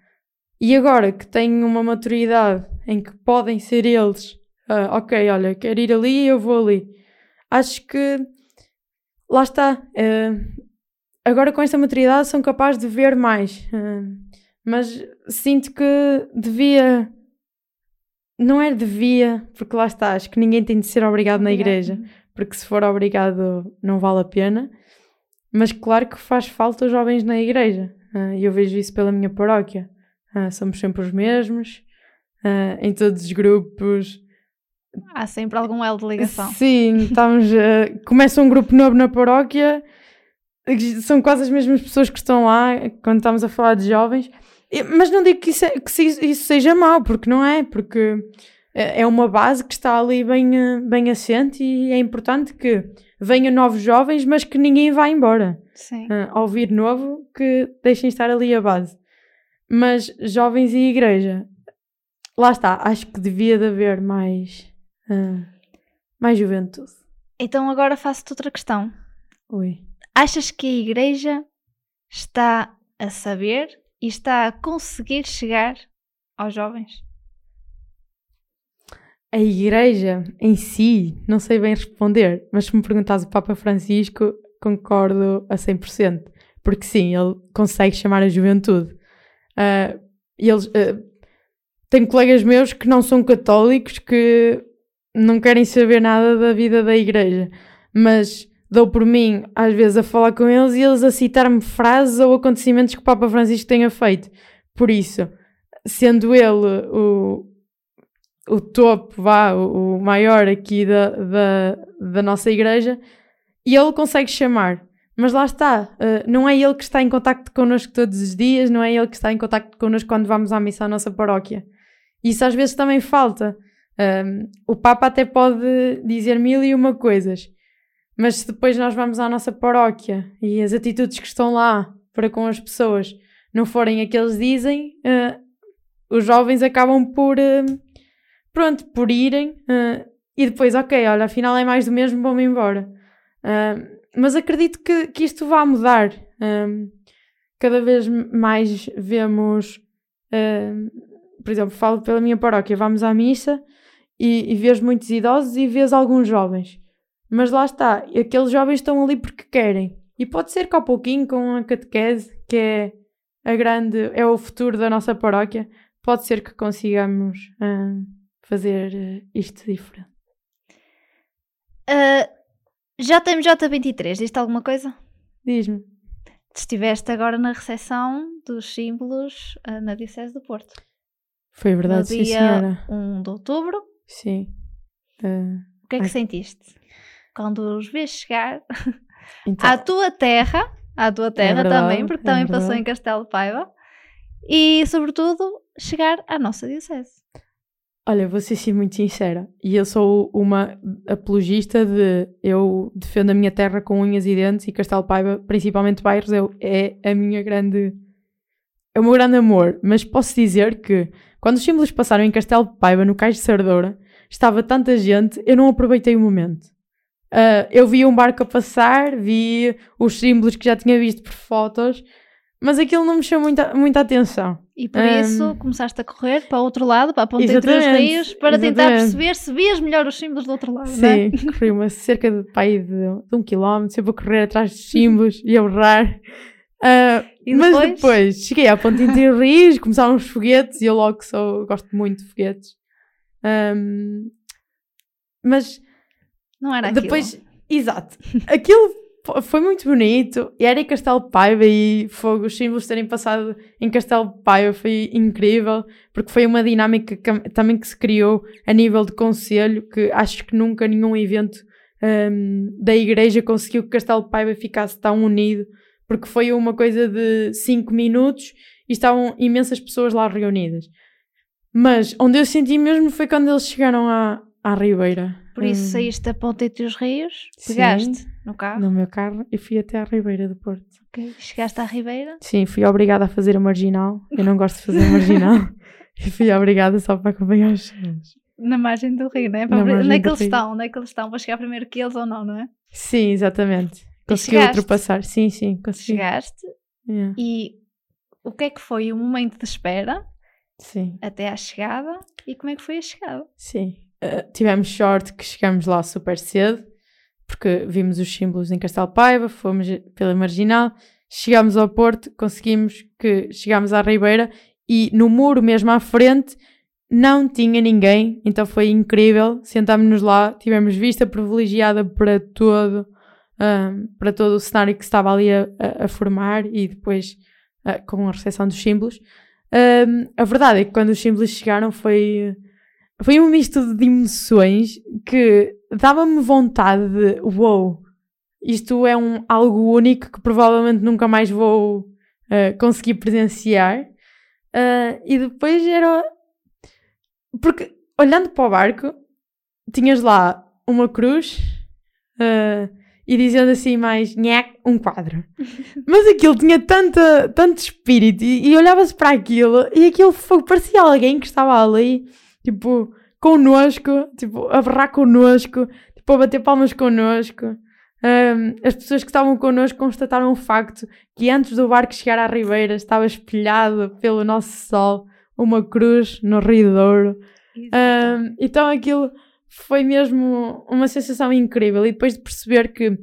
E agora que têm uma maturidade em que podem ser eles, uh, ok, olha, quero ir ali, eu vou ali. Acho que lá está. Uh, agora com esta maturidade são capazes de ver mais. Uh, mas sinto que devia. Não é devia, porque lá está, acho que ninguém tem de ser obrigado na igreja porque se for obrigado não vale a pena. Mas claro que faz falta os jovens na igreja. Uh, eu vejo isso pela minha paróquia. Somos sempre os mesmos, em todos os grupos. Há sempre algum elo de ligação. Sim, estamos. começa um grupo novo na paróquia, são quase as mesmas pessoas que estão lá quando estamos a falar de jovens. Mas não digo que isso, é, que isso seja mau, porque não é, porque é, é uma base que está ali bem, eh, bem assente e é importante que venham novos jovens, mas que ninguém vá embora. Sim. Uh, ao vir novo, que deixem estar ali a base. Mas jovens e igreja, lá está, acho que devia de haver mais, uh, mais juventude. Então agora faço-te outra questão. Oi. Achas que a igreja está a saber e está a conseguir chegar aos jovens? A igreja em si, não sei bem responder, mas se me perguntares o Papa Francisco, concordo a 100%, porque sim, ele consegue chamar a juventude. Uh, eles, uh, tenho colegas meus que não são católicos, que não querem saber nada da vida da igreja, mas dou por mim, às vezes, a falar com eles e eles a citar-me frases ou acontecimentos que o Papa Francisco tenha feito. Por isso, sendo ele o, o topo, vá, o, maior aqui da, da, da, nossa igreja, e ele consegue chamar. Mas lá está, uh, não é ele que está em contacto connosco todos os dias, não é ele que está em contacto connosco quando vamos à missa à nossa paróquia. Isso às vezes também falta, Um, o Papa até pode dizer mil e uma coisas, mas se depois nós vamos à nossa paróquia e as atitudes que estão lá para com as pessoas não forem a que eles dizem, uh, os jovens acabam por, uh, pronto, por irem uh, e depois, ok, olha, afinal é mais do mesmo, vou-me embora. mas acredito que, que isto vai mudar. cada vez mais vemos, por exemplo, falo pela minha paróquia, vamos à missa e, e vês muitos idosos e vês alguns jovens. Mas lá está, aqueles jovens estão ali porque querem. E pode ser que ao pouquinho, com a catequese, que é a grande, é o futuro da nossa paróquia, pode ser que consigamos uh, fazer uh, isto diferente. Uh, já temos J23, diz-te alguma coisa? Diz-me. Estiveste agora na recepção dos símbolos uh, na Diocese do Porto. Foi verdade, no sim, senhora. 1 de outubro. Sim. Uh, o que é que ai. sentiste? Quando os vês chegar então, à tua terra, à tua terra é verdade, também, porque é também verdade. passou em Castelo de Paiva, e sobretudo chegar à nossa Diocese. Olha, vou ser sim muito sincera, e eu sou uma apologista de eu defendo a minha terra com unhas e dentes, e Castelo de Paiva, principalmente Bairros, é, é a minha grande. É o meu grande amor, mas posso dizer que quando os símbolos passaram em Castelo de Paiva, no Cais de Sardoura, estava tanta gente, eu não aproveitei o momento. Uh, eu vi um barco a passar, vi os símbolos que já tinha visto por fotos, mas aquilo não me chamou muita, muita atenção. E por um, isso começaste a correr para o outro lado, para a ponta entre os rios, para exatamente. tentar perceber se vias melhor os símbolos do outro lado. Sim, é? corri uma cerca de, de, de um quilómetro, sempre a correr atrás dos símbolos e a berrar. Uh, depois? Mas depois cheguei à ponte entre rios, começaram os foguetes e eu logo sou, gosto muito de foguetes. Um, mas não era depois, aquilo. Exato. Aquilo foi muito bonito. E era em Castelo de Paiva e fogo, os símbolos terem passado em Castelo de Paiva foi incrível, porque foi uma dinâmica que, também que se criou a nível de conselho, que acho que nunca nenhum evento um, da igreja conseguiu que Castelo de Paiva ficasse tão unido porque foi uma coisa de 5 minutos e estavam imensas pessoas lá reunidas. Mas onde eu senti mesmo foi quando eles chegaram à, à Ribeira. Por isso hum. saíste da ponta entre os rios, pegaste Sim, no carro? No meu carro e fui até à Ribeira do Porto. Ok, chegaste à Ribeira? Sim, fui obrigada a fazer a marginal. Eu não gosto de fazer a marginal. e fui obrigada só para acompanhar os filmes. Na margem do rio, não é? Para onde é que eles estão? Onde é que eles estão? Para chegar primeiro que eles ou não, não é? Sim, exatamente. Consegui ultrapassar, sim, sim, consegui. Chegaste yeah. e o que é que foi o momento de espera sim. até à chegada e como é que foi a chegada? Sim, uh, tivemos sorte que chegamos lá super cedo porque vimos os símbolos em Castelo Paiva, fomos pela Marginal, chegámos ao Porto, conseguimos que chegámos à Ribeira e no muro mesmo à frente não tinha ninguém, então foi incrível. Sentámos-nos lá, tivemos vista privilegiada para todo para todo o cenário que se estava ali a, a, a formar e depois uh, com a recepção dos símbolos. Um, a verdade é que quando os símbolos chegaram foi, foi um misto de emoções que dava-me vontade de wow, isto é um, algo único que provavelmente nunca mais vou uh, conseguir presenciar. Uh, e depois era. Porque olhando para o barco, tinhas lá uma cruz. Uh, e dizendo assim mais nhec, um quadro. Mas aquilo tinha tanta, tanto espírito e, e olhava-se para aquilo e aquilo foi, parecia alguém que estava ali, tipo, connosco, tipo, a berrar connosco, tipo, a bater palmas connosco. Um, as pessoas que estavam connosco constataram o facto que antes do barco chegar à ribeira estava espelhado pelo nosso sol uma cruz no Rio Douro. Um, então aquilo foi mesmo uma sensação incrível. E depois de perceber que,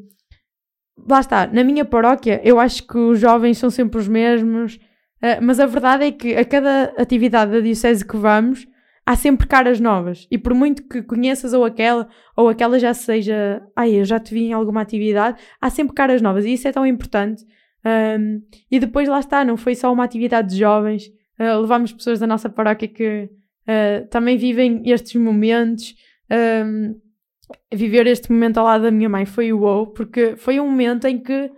lá está, na minha paróquia, eu acho que os jovens são sempre os mesmos, uh, mas a verdade é que a cada atividade da Diocese que vamos, há sempre caras novas. E por muito que conheças ou aquela, ou aquela já seja, ai, eu já te vi em alguma atividade, há sempre caras novas. E isso é tão importante. Um, e depois lá está, não foi só uma atividade de jovens, uh, levamos pessoas da nossa paróquia que uh, também vivem estes momentos um, viver este momento ao lado da minha mãe foi o wow, porque foi um momento em que,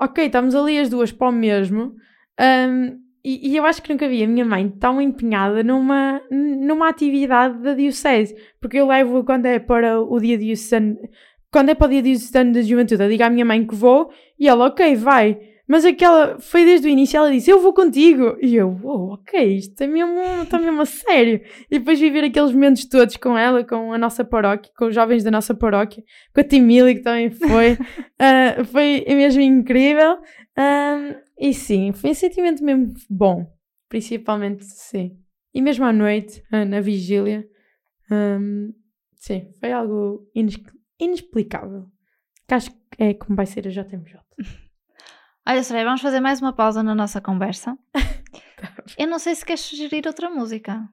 ok, estamos ali as duas para o mesmo, um, e, e eu acho que nunca vi a minha mãe tão empenhada numa, numa atividade da Diocese. Porque eu levo, quando é para o dia diocesano, quando é para o dia diocesano da juventude, eu digo à minha mãe que vou e ela, ok, vai. Mas aquela foi desde o início, ela disse: Eu vou contigo. E eu, oh, ok, isto é mesmo, está mesmo a sério. E depois viver aqueles momentos todos com ela, com a nossa paróquia, com os jovens da nossa paróquia, com a Timília, que também foi. uh, foi mesmo incrível. Uh, e sim, foi um sentimento mesmo bom. Principalmente, sim. E mesmo à noite, uh, na vigília. Um, sim, foi algo inex inexplicável. Que acho que é como vai ser a JMJ. Olha, Soraya, vamos fazer mais uma pausa na nossa conversa. Eu não sei se queres sugerir outra música.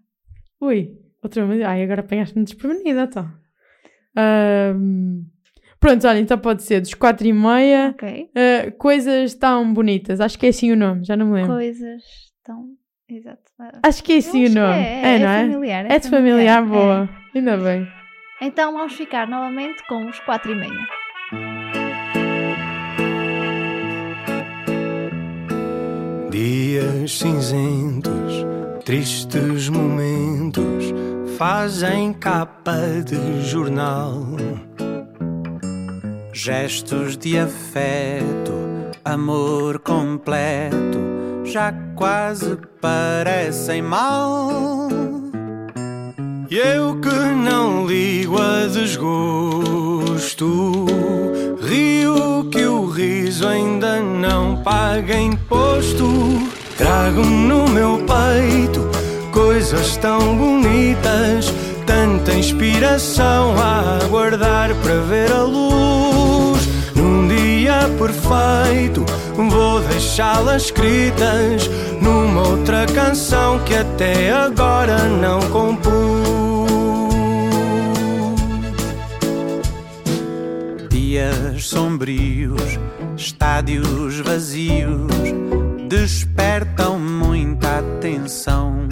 Ui, outra música. Ai, agora apanhaste-me desprevenida, então. Um, pronto, olha, então pode ser dos quatro e meia. Ok. Uh, coisas tão bonitas. Acho que é assim o nome, já não me lembro. Coisas tão. Exato. Acho que é assim o nome. É, é, é, não é é? familiar. É de familiar, é. boa. Ainda bem. Então vamos ficar novamente com os quatro e meia. Dias cinzentos, tristes momentos fazem capa de jornal. Gestos de afeto, amor completo, já quase parecem mal. E eu que não ligo a desgosto, rio que o riso ainda não paga imposto. Trago no meu peito coisas tão bonitas, tanta inspiração a aguardar para ver a luz. Num dia perfeito, vou deixá-las escritas numa outra canção que até agora não compus. Dias sombrios, estádios vazios, despertam muita atenção.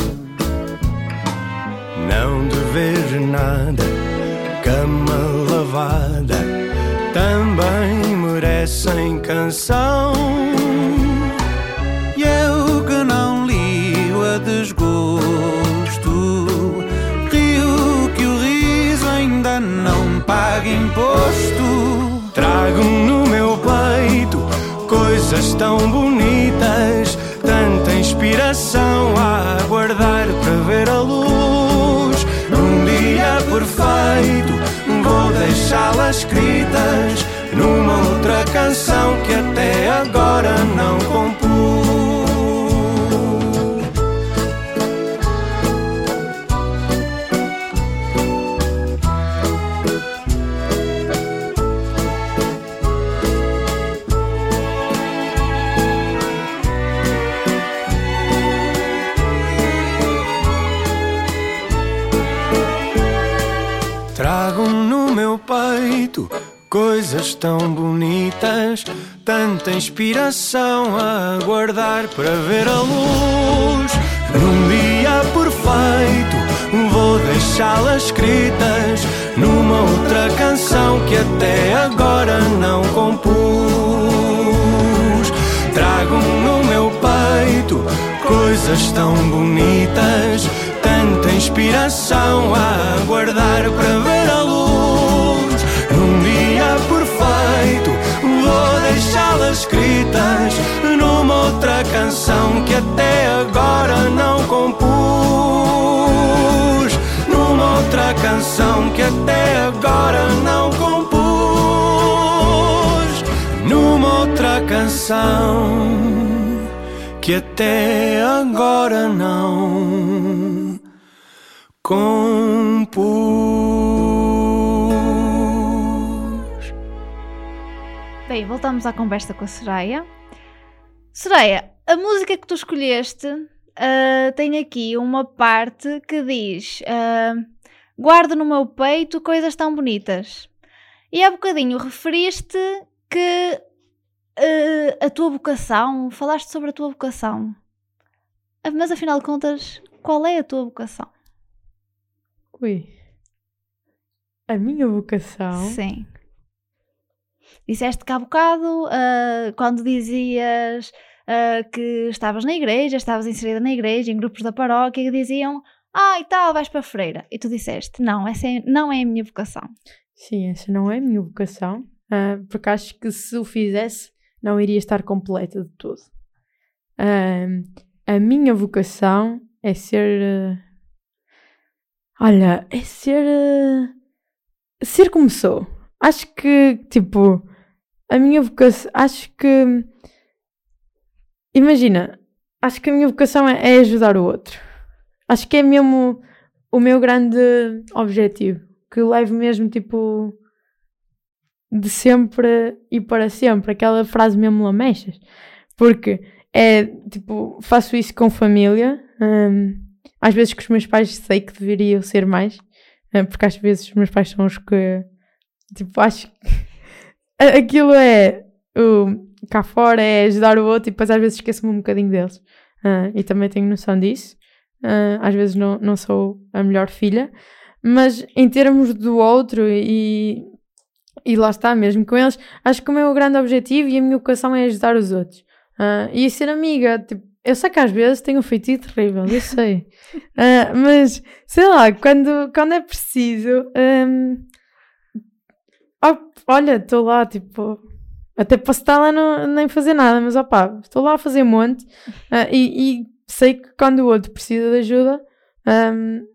Não dever nada, cama lavada, também merecem canção. E eu que não ligo a desgosto, rio que o riso ainda não paga imposto. Trago no meu peito coisas tão bonitas, tanta inspiração a aguardar para ver a luz. Num dia perfeito, vou deixá-las escritas numa outra canção que até agora não compus. Coisas tão bonitas, tanta inspiração a aguardar para ver a luz. Num dia perfeito, vou deixá-las escritas numa outra canção que até agora não compus. Trago no meu peito coisas tão bonitas, tanta inspiração a aguardar para ver escritas numa outra canção que até agora não compus. Numa outra canção que até agora não compus. Numa outra canção que até agora não compus. Bem, voltamos à conversa com a Soraya. Soraya, a música que tu escolheste ah, tem aqui uma parte que diz: ah, Guardo no meu peito coisas tão bonitas. E há bocadinho referiste que ah, a tua vocação, falaste sobre a tua vocação. Mas afinal de contas, qual é a tua vocação? Ui. A minha vocação. Sim. Disseste que há bocado, ah, quando dizias ah, que estavas na igreja, estavas inserida na igreja, em grupos da paróquia, que diziam ah, e tal, vais para a freira. E tu disseste, não, essa é- não é a minha vocação. Sim, essa não é a minha vocação, ah, porque acho que se o fizesse não iria estar completa de todo. A minha vocação é ser. olha, é ser. ser como sou. Acho que, tipo, a minha vocação. Acho que. Imagina, acho que a minha vocação é, é ajudar o outro. Acho que é mesmo o meu grande objetivo. Que levo mesmo, tipo, de sempre e para sempre. Aquela frase mesmo lamechas. Porque é, tipo, faço isso com família. hum, às vezes com os meus pais sei que deveriam ser mais. hum, porque às vezes os meus pais são os que, tipo, acho que aquilo é o cá fora é ajudar o outro e depois às vezes esqueço-me um bocadinho deles. Ah, e também tenho noção disso. Ah, às vezes não, não sou a melhor filha, mas em termos do outro e, e lá está mesmo com eles, acho que o meu grande objetivo e a minha vocação é ajudar os outros. Ah, e ser amiga, tipo, eu sei que às vezes tenho um feitiço terrível, eu sei. Ah, mas sei lá, quando, quando é preciso, ó, olha, estou lá, tipo, até posso estar lá não, nem fazer nada, mas opá, estou lá a fazer um monte ah, e, e sei que quando o outro precisa de ajuda, hum,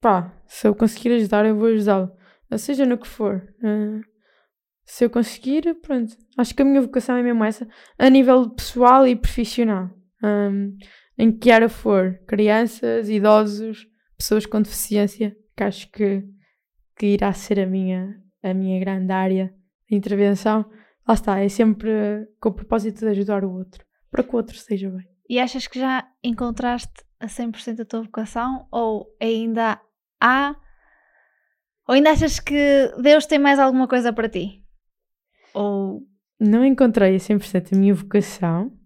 pá, se eu conseguir ajudar, eu vou ajudá-lo, Ah, seja no que for. Ah, se eu conseguir, pronto. Acho que a minha vocação é mesmo essa, a nível pessoal e profissional. Hum, em que área for, crianças, idosos, pessoas com deficiência, que acho que, que irá ser a minha, a minha grande área de intervenção. Lá está, é sempre com o propósito de ajudar o outro, para que o outro esteja bem. E achas que já encontraste a 100% a tua vocação? Ou ainda há. Ou ainda achas que Deus tem mais alguma coisa para ti? Ou. Não encontrei a 100% a minha vocação,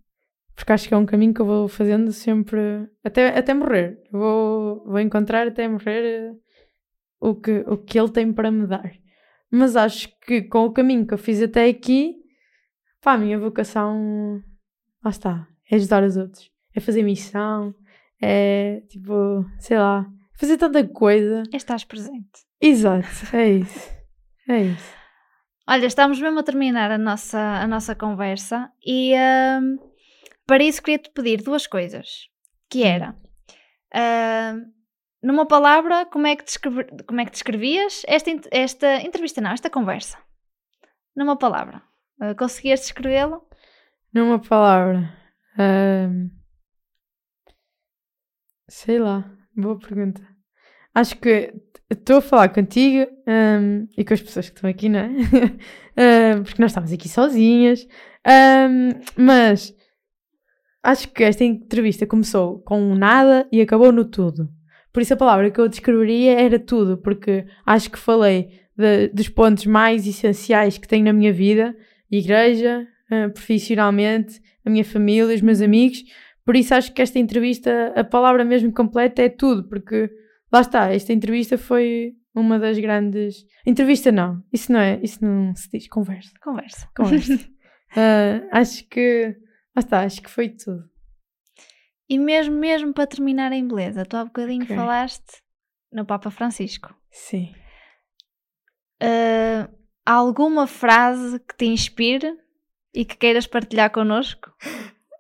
porque acho que é um caminho que eu vou fazendo sempre, até, até morrer. Eu Vou, vou encontrar até morrer eh, o que, o que Ele tem para me dar. Mas acho que com o caminho que eu fiz até aqui, pá, a minha vocação, lá está, é ajudar os outros. É fazer missão, é tipo, sei lá, fazer tanta coisa. Estás presente. Exato, é isso. É isso. Olha, estamos mesmo a terminar a nossa, a nossa conversa e hum, para isso queria-te pedir duas coisas. Que era, hum, numa palavra, como é que, como é que descrevias esta, esta entrevista, não, esta conversa? Numa palavra. Uh, conseguias descrevê-la? Numa palavra. sei lá, boa pergunta. Acho que estou a falar contigo ahm, e com as pessoas que estão aqui, não é? Porque nós estamos aqui sozinhas. Ahm, mas acho que esta entrevista começou com um nada e acabou no tudo. Por isso a palavra que eu descreveria era tudo, porque acho que falei de- dos pontos mais essenciais que tenho na minha vida, igreja, ah, profissionalmente, a minha família, os meus amigos. Por isso acho que esta entrevista, a palavra mesmo completa é tudo, porque lá está, esta entrevista foi uma das grandes. Entrevista não, isso não é, isso não se diz, conversa. Conversa. Conversa. Ah, acho que lá está, acho que foi tudo. E mesmo, mesmo para terminar em beleza, tu há bocadinho Ok. falaste no Papa Francisco. Sim. Uh, há alguma frase que te inspire e que queiras partilhar connosco?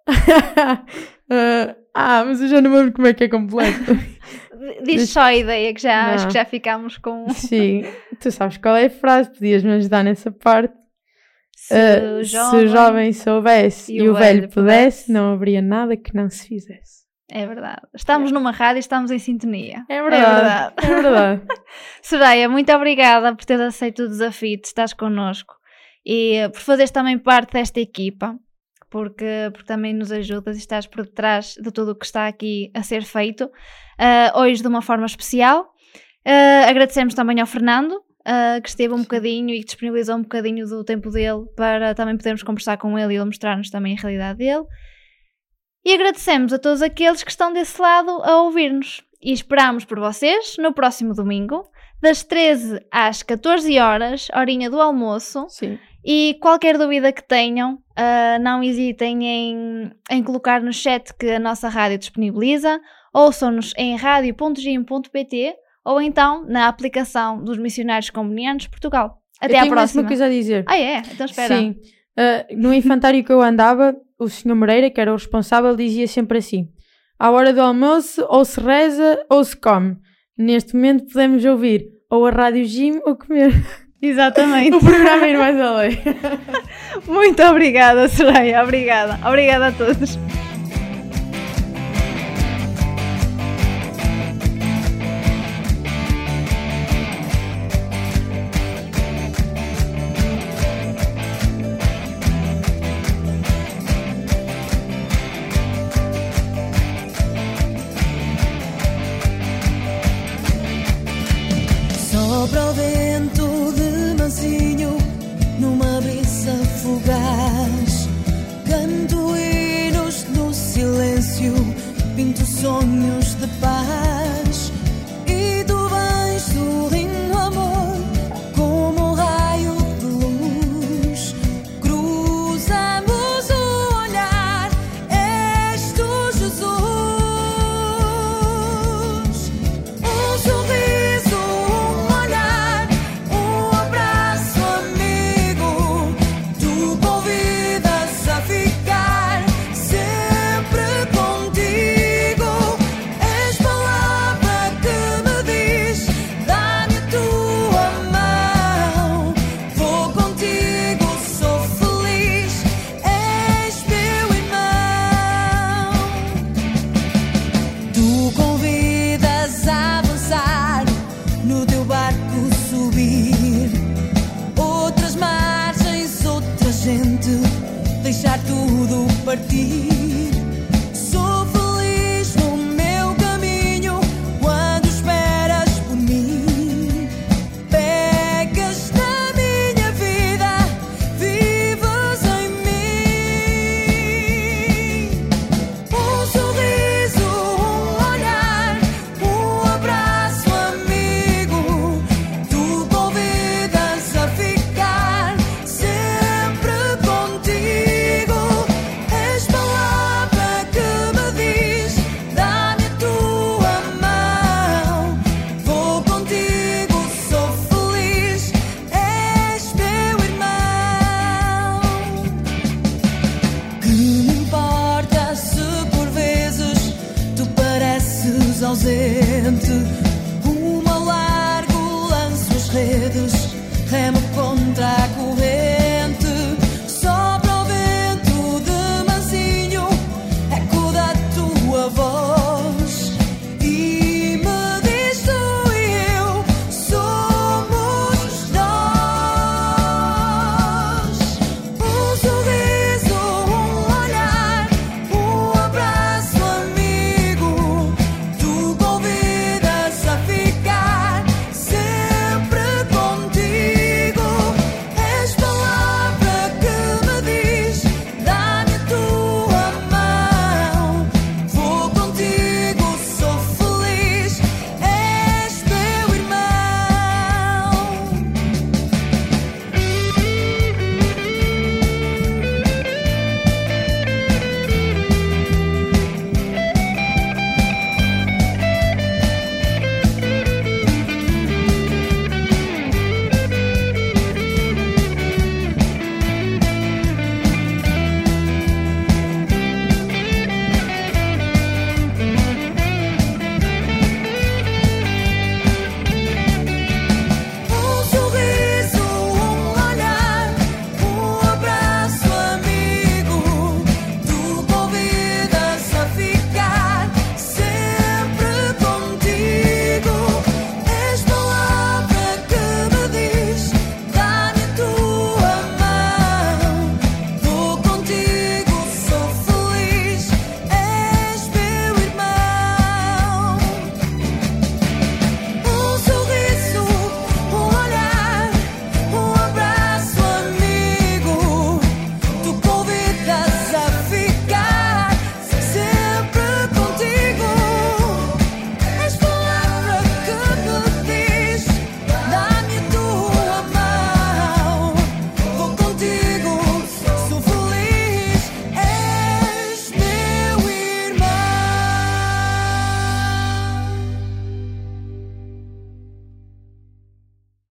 Ah, ah, mas eu já não me lembro como é que é completo. Diz só a ideia que já, acho que já ficámos com. Sim, tu sabes qual é a frase, podias-me ajudar nessa parte. Se, Ah, o Se o jovem soubesse e, o velho pudesse, não haveria nada que não se fizesse. É verdade. Estamos numa rádio e estamos em sintonia. É verdade. É verdade. Soraya, muito obrigada por teres aceito o desafio de estares connosco e eh, por fazeres também parte desta equipa, porque, porque também nos ajudas e estás por detrás de tudo o que está aqui a ser feito, eh, hoje de uma forma especial. Eh, agradecemos também ao Fernando, uh, que esteve um bocadinho e que disponibilizou um bocadinho do tempo dele para também podermos conversar com ele e ele mostrar-nos também a realidade dele. E agradecemos a todos aqueles que estão desse lado a ouvir-nos. E esperamos por vocês no próximo domingo, das 13 às 14 horas, horinha do almoço. Sim. E qualquer dúvida que tenham, uh, não hesitem em, em colocar no chat que a nossa rádio disponibiliza. Ouçam-nos em radio.gim.pt ou então na aplicação dos missionários convenientes Portugal. Até eu à tenho próxima. uma coisa a dizer. Ah, é? Então espera. Sim. Uh, no infantário que eu andava, o senhor Moreira, que era o responsável, dizia sempre assim: à hora do almoço, ou se reza ou se come. Neste momento podemos ouvir ou a Rádio Jim ou comer. Exatamente. o programa Ir Mais Além. Muito obrigada, Soraya. Obrigada. Obrigada a todos.